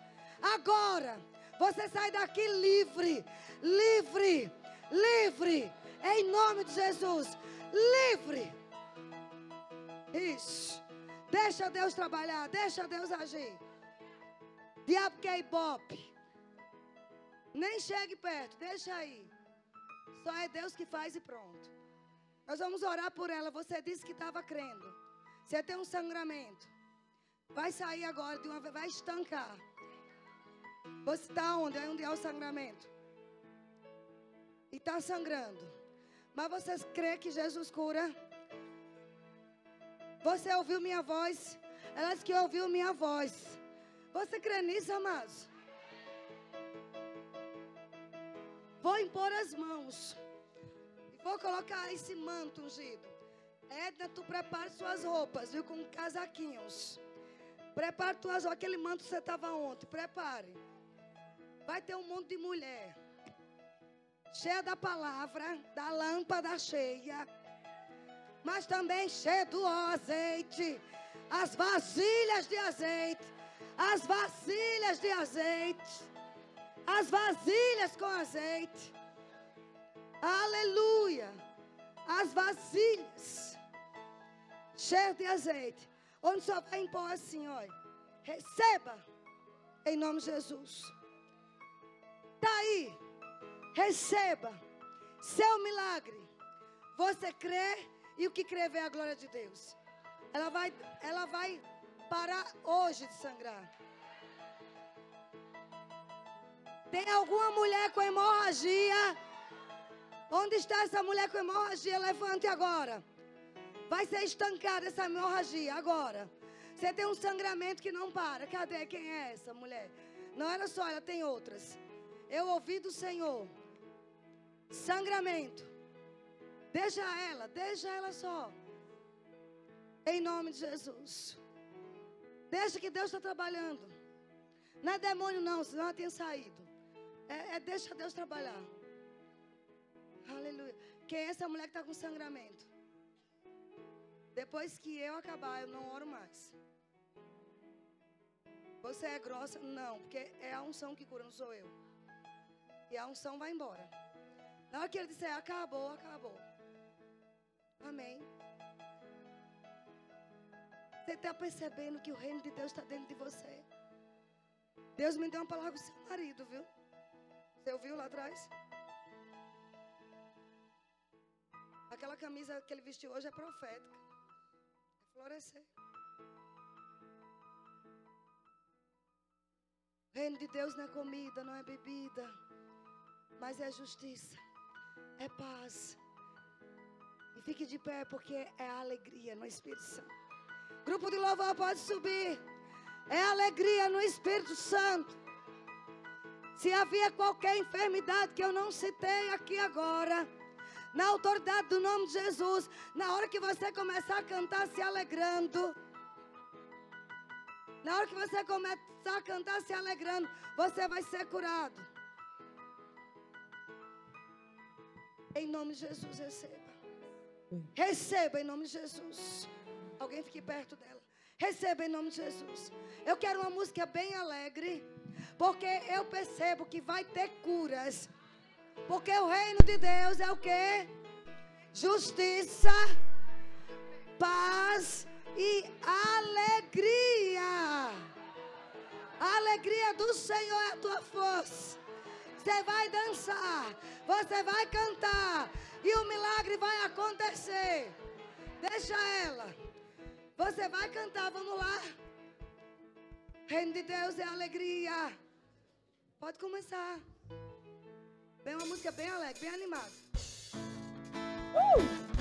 Agora, você sai daqui livre, livre livre, em nome de Jesus, livre. Isso. Deixa Deus trabalhar, deixa Deus agir. Diabo quer ibope. Nem chegue perto, deixa aí. Só é Deus que faz e pronto. Nós vamos orar por ela. Você disse que estava crendo. Você tem um sangramento. Vai sair agora de uma vez, vai estancar. Você está onde? Onde é o sangramento? E está sangrando. Mas você crê que Jesus cura? Você ouviu minha voz? Ela disse que ouviu minha voz. Você crê nisso, amados? Vou impor as mãos. E vou colocar esse manto ungido. Edna, tu prepare suas roupas, viu? Com casaquinhos. Prepare tuas roupas. Aquele manto que você estava ontem. Prepare. vai ter um monte de mulher cheia da palavra, da lâmpada cheia, mas também cheia do azeite, as vasilhas de azeite, as vasilhas de azeite, as vasilhas com azeite. Aleluia! As vasilhas cheias de azeite, onde só vai impor assim, olha, receba em nome de Jesus. Está aí. Receba seu milagre. Você crê e o que crê vê a glória de Deus. Ela vai, ela vai parar hoje de sangrar. Tem alguma mulher com hemorragia? Onde está essa mulher com hemorragia? Levante agora. Vai ser estancada essa hemorragia agora. Você tem um sangramento que não para. Cadê? Quem é essa mulher? Não era só ela, tem outras. Eu ouvi do Senhor. Sangramento. Deixa ela, deixa ela só. Em nome de Jesus. Deixa que Deus está trabalhando. Não é demônio, não, senão ela tinha saído. É, é deixa Deus trabalhar. Aleluia. Quem é essa mulher que está com sangramento? Depois que eu acabar, eu não oro mais. Você é grossa? Não, porque é a unção que cura, não sou eu. E a unção vai embora. Na hora que ele disser acabou, acabou. Amém. Você está percebendo que o reino de Deus está dentro de você. Deus me deu uma palavra do seu marido, viu? Você ouviu lá atrás? Aquela camisa que ele vestiu hoje é profética. É florescer. O reino de Deus não é comida, não é bebida, mas é justiça é paz. E fique de pé porque é alegria no Espírito Santo. Grupo de louvor pode subir. É alegria no Espírito Santo. Se havia qualquer enfermidade que eu não citei aqui agora, na autoridade do nome de Jesus, na hora que você começar a cantar se alegrando, na hora que você começar a cantar se alegrando, você vai ser curado. Em nome de Jesus, receba. Receba em nome de Jesus. Alguém fique perto dela. Receba em nome de Jesus. Eu quero uma música bem alegre. Porque eu percebo que vai ter curas. Porque o reino de Deus é o que? Justiça, paz e alegria. A alegria do Senhor é a tua força. Você vai dançar, você vai cantar e o milagre vai acontecer. Deixa ela. Você vai cantar, vamos lá. Reino de Deus é alegria. Pode começar. Bem uma música bem alegre, bem animada. Uh!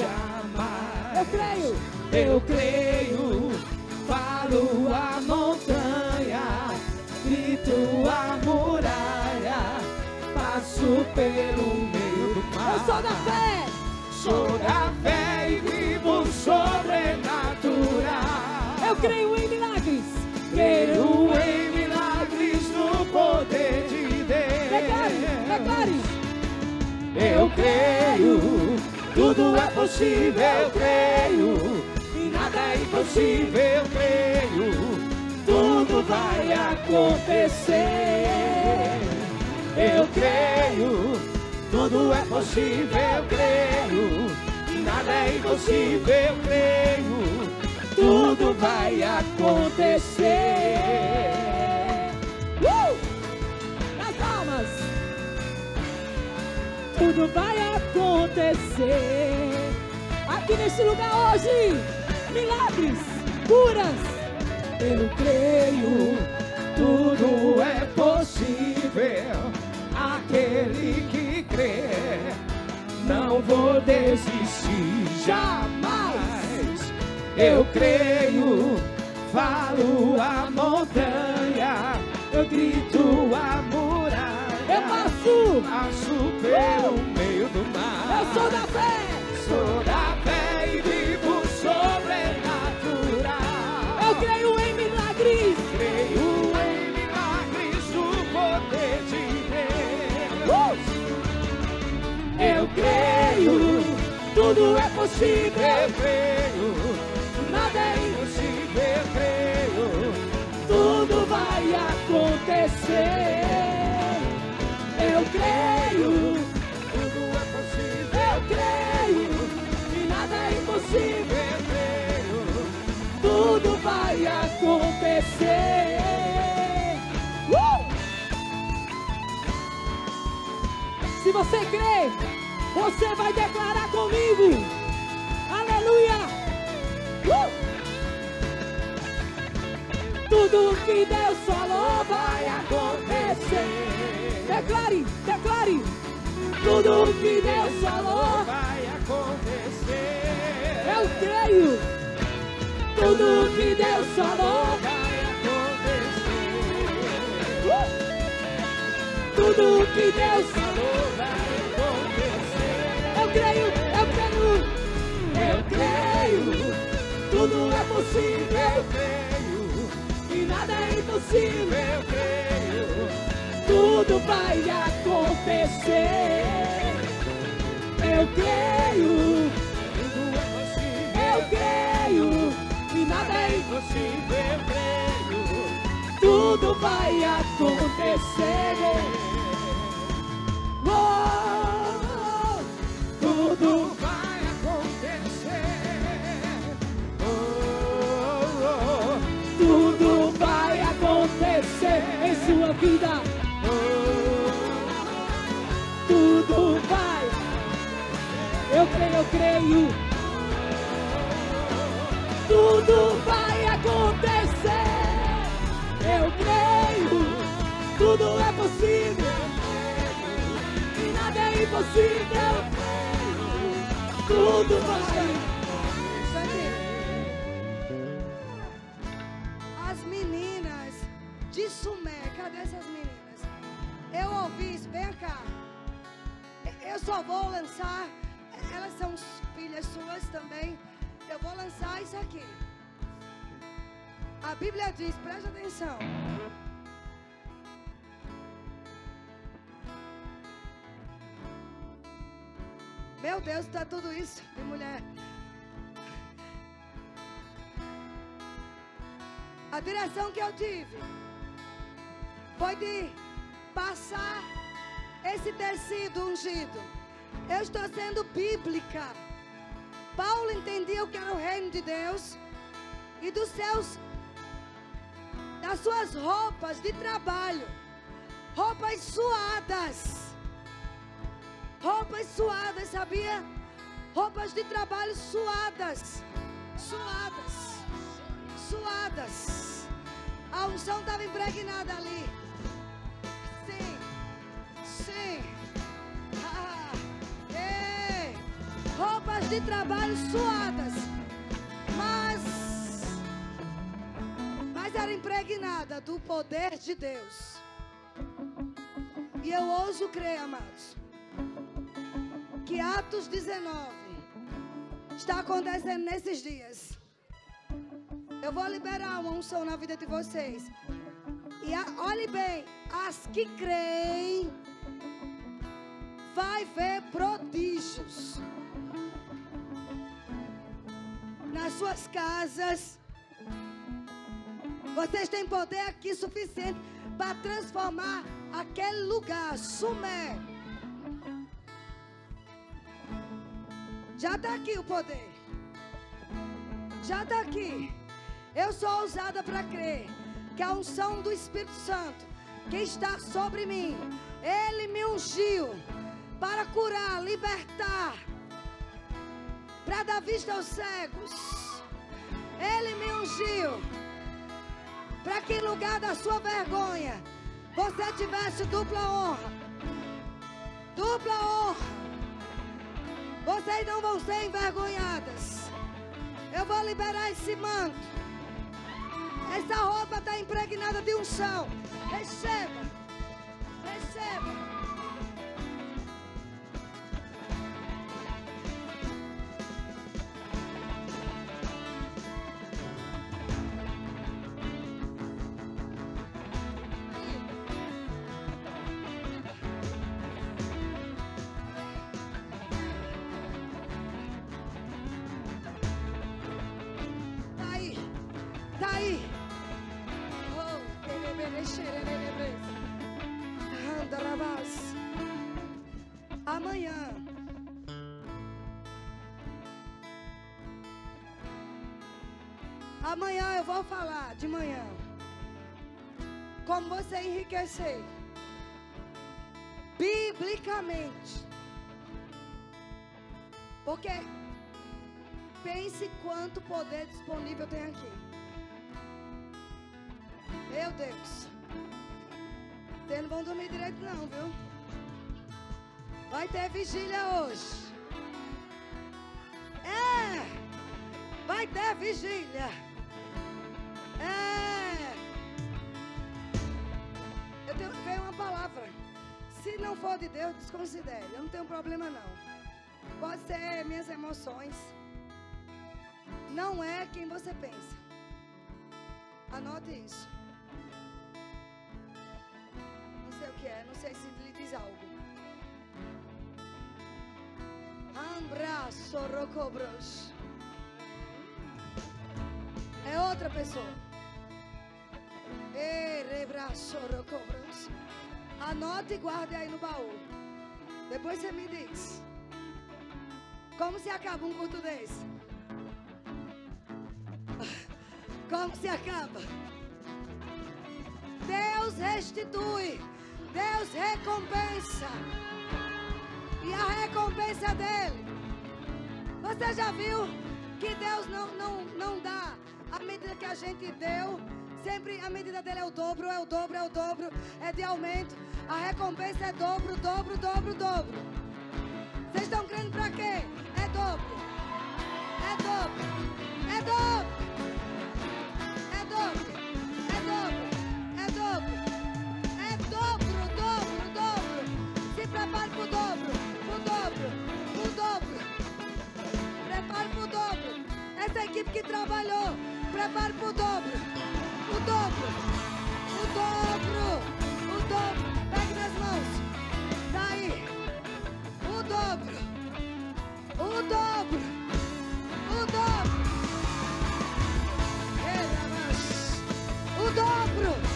Jamais. Eu creio, eu creio. Falo a montanha, grito a muralha, passo pelo meio do mar. Eu sou da fé, sou da fé e vivo sobrenatural. Eu creio em milagres. Creio em milagres no poder de Deus. Declare, declare. Eu creio, tudo é possível, eu creio. E nada é impossível, eu creio. Tudo vai acontecer. Eu creio, tudo é possível, eu creio. E nada é impossível, eu creio tudo vai acontecer. Uh! Nas palmas. Tudo vai acontecer. Aqui nesse lugar hoje, milagres, curas. Eu creio, tudo é possível. Aquele que crê, não vou desistir jamais Eu creio, falo a montanha, eu grito a muralha. Eu passo, passo pelo meio do mar. Eu sou da fé, sou da fé e vivo sobrenatural. Eu creio em milagres, creio em milagres do poder de Deus. Uh! Eu creio, tudo é possível. Eu creio nada é impossível, eu creio. Tudo vai acontecer. Eu creio. Creio. E nada é impossível. Creio. Tudo vai acontecer. Uh! Se você crê, você vai declarar comigo. Aleluia! Uh! Tudo que Deus falou vai acontecer. Declare, declare. Tudo que Deus falou vai acontecer. Eu creio. Tudo que Deus falou vai acontecer. Uh! Tudo que Deus falou vai acontecer. Eu creio, eu creio. Eu creio tudo é possível, eu creio. E nada é impossível, eu creio. Tudo vai acontecer. Eu creio. Eu creio. E nada é impossível, eu creio. Tudo vai acontecer. Oh, tudo vai acontecer. tudo vai acontecer em sua vida. Tudo vai. Eu creio, eu creio. Tudo vai acontecer. Eu creio. Tudo é possível. E nada é impossível. Tudo vai. de Sumé. Cadê essas meninas? Eu ouvi isso, vem cá. Eu só vou lançar, elas são filhas suas também. Eu vou lançar isso aqui. A Bíblia diz, preste atenção. Meu Deus, está tudo isso de mulher. A direção que eu tive foi de passar esse tecido ungido. Eu estou sendo bíblica. Paulo entendia o que era o reino de Deus e dos seus das suas roupas de trabalho, roupas suadas. Roupas suadas, sabia? Roupas de trabalho suadas. Suadas. Suadas. A unção estava impregnada ali. De trabalho suadas, mas, mas era impregnada do poder de Deus. E eu ouso crer, amados, que Atos 19 está acontecendo nesses dias. Eu vou liberar uma unção na vida de vocês. E a, olhe bem, as que creem vai ver prodígios nas suas casas. Vocês têm poder aqui suficiente para transformar aquele lugar, Sumé. Já está aqui o poder. Já está aqui. Eu sou ousada para crer que a unção do Espírito Santo que está sobre mim, ele me ungiu para curar, libertar, para dar vista aos cegos. Ele me ungiu para que em lugar da sua vergonha você tivesse dupla honra. Dupla honra. Vocês não vão ser envergonhadas. Eu vou liberar esse manto. Essa roupa está impregnada de unção. Receba. Receba. De manhã. Como você enriquecer. Biblicamente. Porque pense quanto poder disponível tem aqui. Meu Deus. Vocês não vão dormir direito não, viu? Vai ter vigília hoje. É! Vai ter vigília. Se não for de Deus, desconsidere. Eu não tenho problema não. Pode ser minhas emoções. Não é quem você pensa. Anote isso. Não sei o que é, não sei se lhe diz algo. Abraço, rocobros. É outra pessoa. Erebraço, rocobros. Anote e guarde aí no baú. Depois você me diz. Como se acaba um culto desse? *laughs* Como se acaba? Deus restitui. Deus recompensa. E a recompensa dele. Você já viu que Deus não, não, não dá a medida que a gente deu? Sempre a medida dele é o dobro, é o dobro, é o dobro, é de aumento. A recompensa é dobro, dobro, dobro, dobro. Vocês estão crendo pra quê? É dobro. É dobro. É dobro. É dobro. É dobro. É dobro. É dobro, dobro, dobro. Se prepare pro dobro. Pro dobro. Pro dobro. Prepare pro dobro. Essa equipe que trabalhou. Prepare pro dobro. Dobro. O dobro. O dobro. Pegue nas mãos. Daí. O dobro. O dobro. O dobro. O dobro.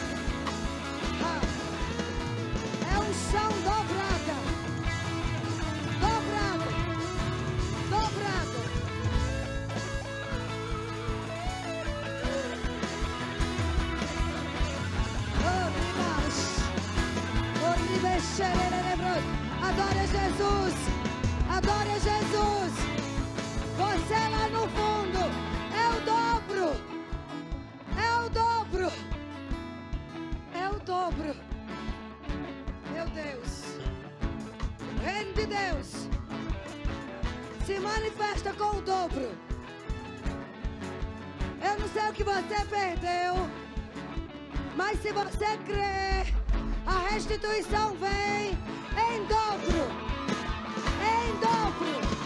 Adore a Jesus. Adore a Jesus. Você lá no fundo é o dobro. É o dobro. É o dobro. Meu Deus. Reino de Deus se manifesta com o dobro. Eu não sei o que você perdeu, mas se você crer, a restituição vem em dobro. Em dobro.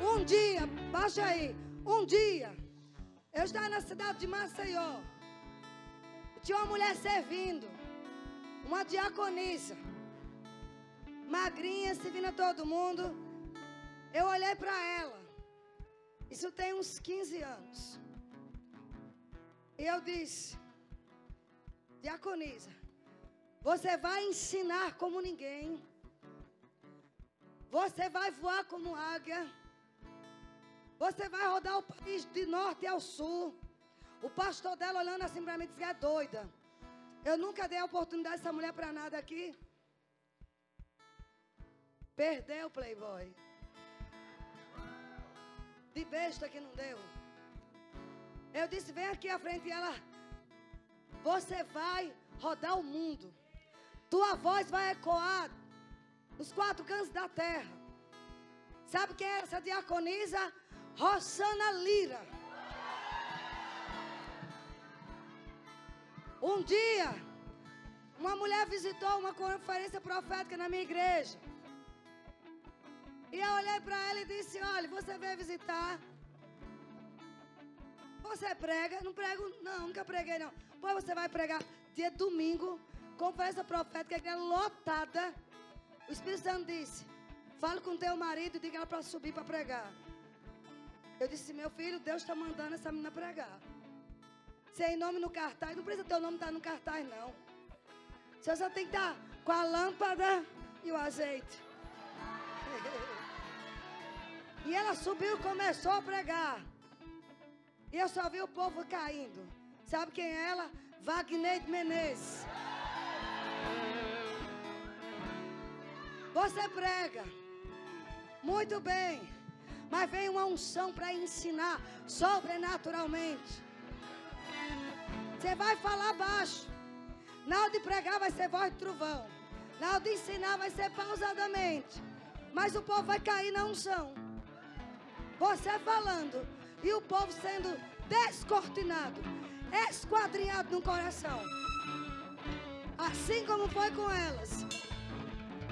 Um dia, baixa aí. Um dia, eu estava na cidade de Maceió. Tinha uma mulher servindo. Uma diaconisa. Magrinha, servindo a todo mundo. Eu olhei para ela. Isso tem uns 15 anos. E eu disse: Diaconisa, você vai ensinar como ninguém. Você vai voar como águia. Você vai rodar o país de norte ao sul. O pastor dela olhando assim para mim disse que é doida. Eu nunca dei a oportunidade dessa mulher para nada aqui. Perdeu playboy. De besta que não deu. Eu disse, vem aqui à frente e ela. Você vai rodar o mundo. Tua voz vai ecoar nos quatro cantos da terra. Sabe quem é essa diaconisa? Rossana Lira. Um dia, uma mulher visitou uma conferência profética na minha igreja. E eu olhei para ela e disse: Olha, você veio visitar. Você prega? Não prego, não, nunca preguei não. Pois você vai pregar dia domingo, conferência profética, igreja lotada. O Espírito Santo disse: Fale com teu marido e diga ela para subir para pregar. Eu disse: Meu filho, Deus está mandando essa menina pregar. Se é nome no cartaz, não precisa teu nome estar no cartaz, não. Você só tem que estar com a lâmpada e o azeite. *laughs* e ela subiu e começou a pregar. E eu só vi o povo caindo. Sabe quem é ela? Wagner Menezes. Você prega. Muito bem. Mas vem uma unção para ensinar sobrenaturalmente. Você vai falar baixo. Na hora de pregar vai ser voz de trovão. Na hora de ensinar vai ser pausadamente. Mas o povo vai cair na unção. Você falando e o povo sendo descortinado, esquadrinhado no coração. Assim como foi com elas.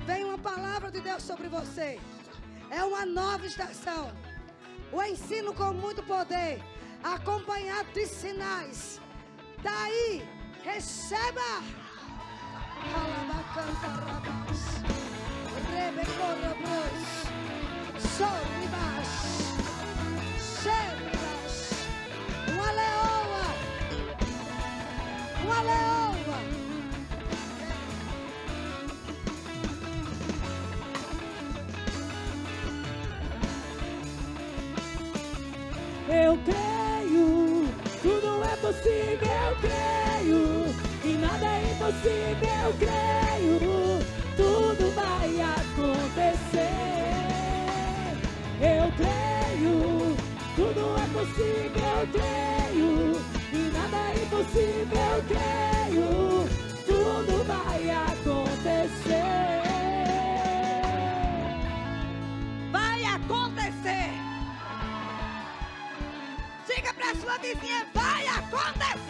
Vem uma palavra de Deus sobre você. É uma nova estação. O ensino com muito poder, acompanhado de sinais. Daí, receba. Alabacantarabas. Rebecorabros. Sorribas. Xeribas. Uma leoa. Uma leoa. Eu creio, tudo é possível, eu creio, e nada é impossível, eu creio, tudo vai acontecer. Eu creio, tudo é possível, eu creio, e nada é impossível, eu creio, Diga para sua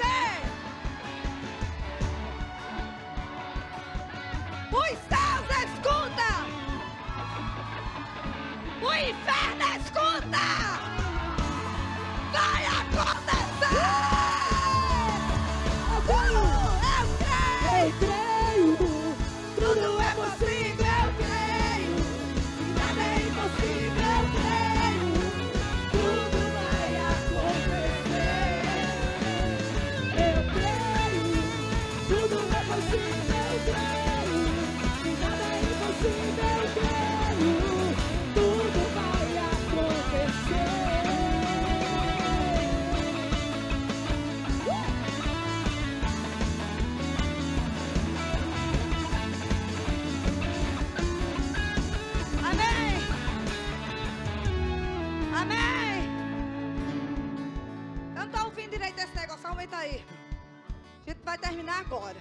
terminar agora.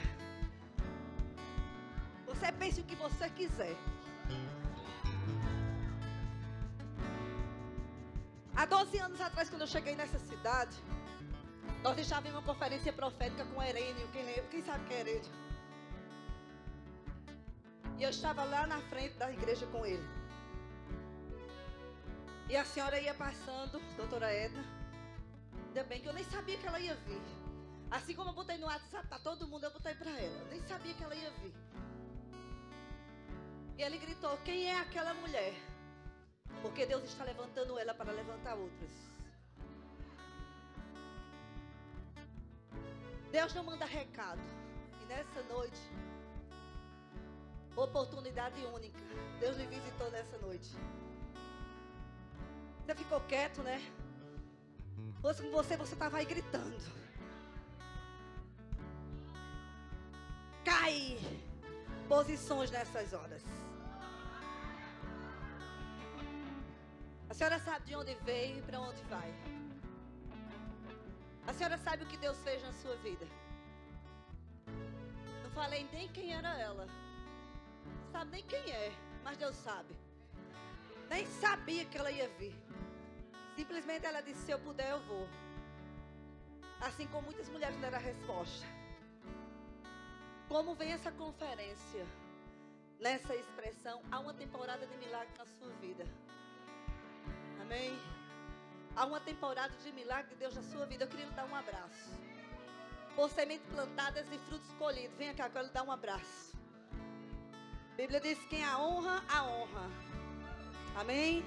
Você pense o que você quiser. Há 12 anos atrás, quando eu cheguei nessa cidade, nós estávamos em uma conferência profética com Herênio. Quem? Quem sabe quem é Herênio? E eu estava lá na frente da igreja com ele. E a senhora ia passando, doutora Edna. Ainda bem que eu nem sabia que ela ia vir. Assim como eu botei no WhatsApp para todo mundo, eu botei para ela. Eu nem sabia que ela ia vir. E ele gritou: Quem é aquela mulher? Porque Deus está levantando ela para levantar outras. Deus não manda recado. E nessa noite, oportunidade única. Deus lhe visitou nessa noite. Você ficou quieto, né? Fosse com você, você estava aí gritando. Cai posições nessas horas. A senhora sabe de onde veio e para onde vai. A senhora sabe o que Deus fez na sua vida. Não falei nem quem era ela. Não sabe nem quem é, mas Deus sabe. Nem sabia que ela ia vir. Simplesmente ela disse: Se eu puder, eu vou. Assim como muitas mulheres deram a resposta. Como vem essa conferência? Nessa expressão, há uma temporada de milagre na sua vida. Amém? Há uma temporada de milagre de Deus na sua vida. Eu queria lhe dar um abraço. Por sementes plantadas e frutos colhidos. Venha cá, eu quero lhe dar um abraço. A Bíblia diz: quem a honra, a honra. Amém?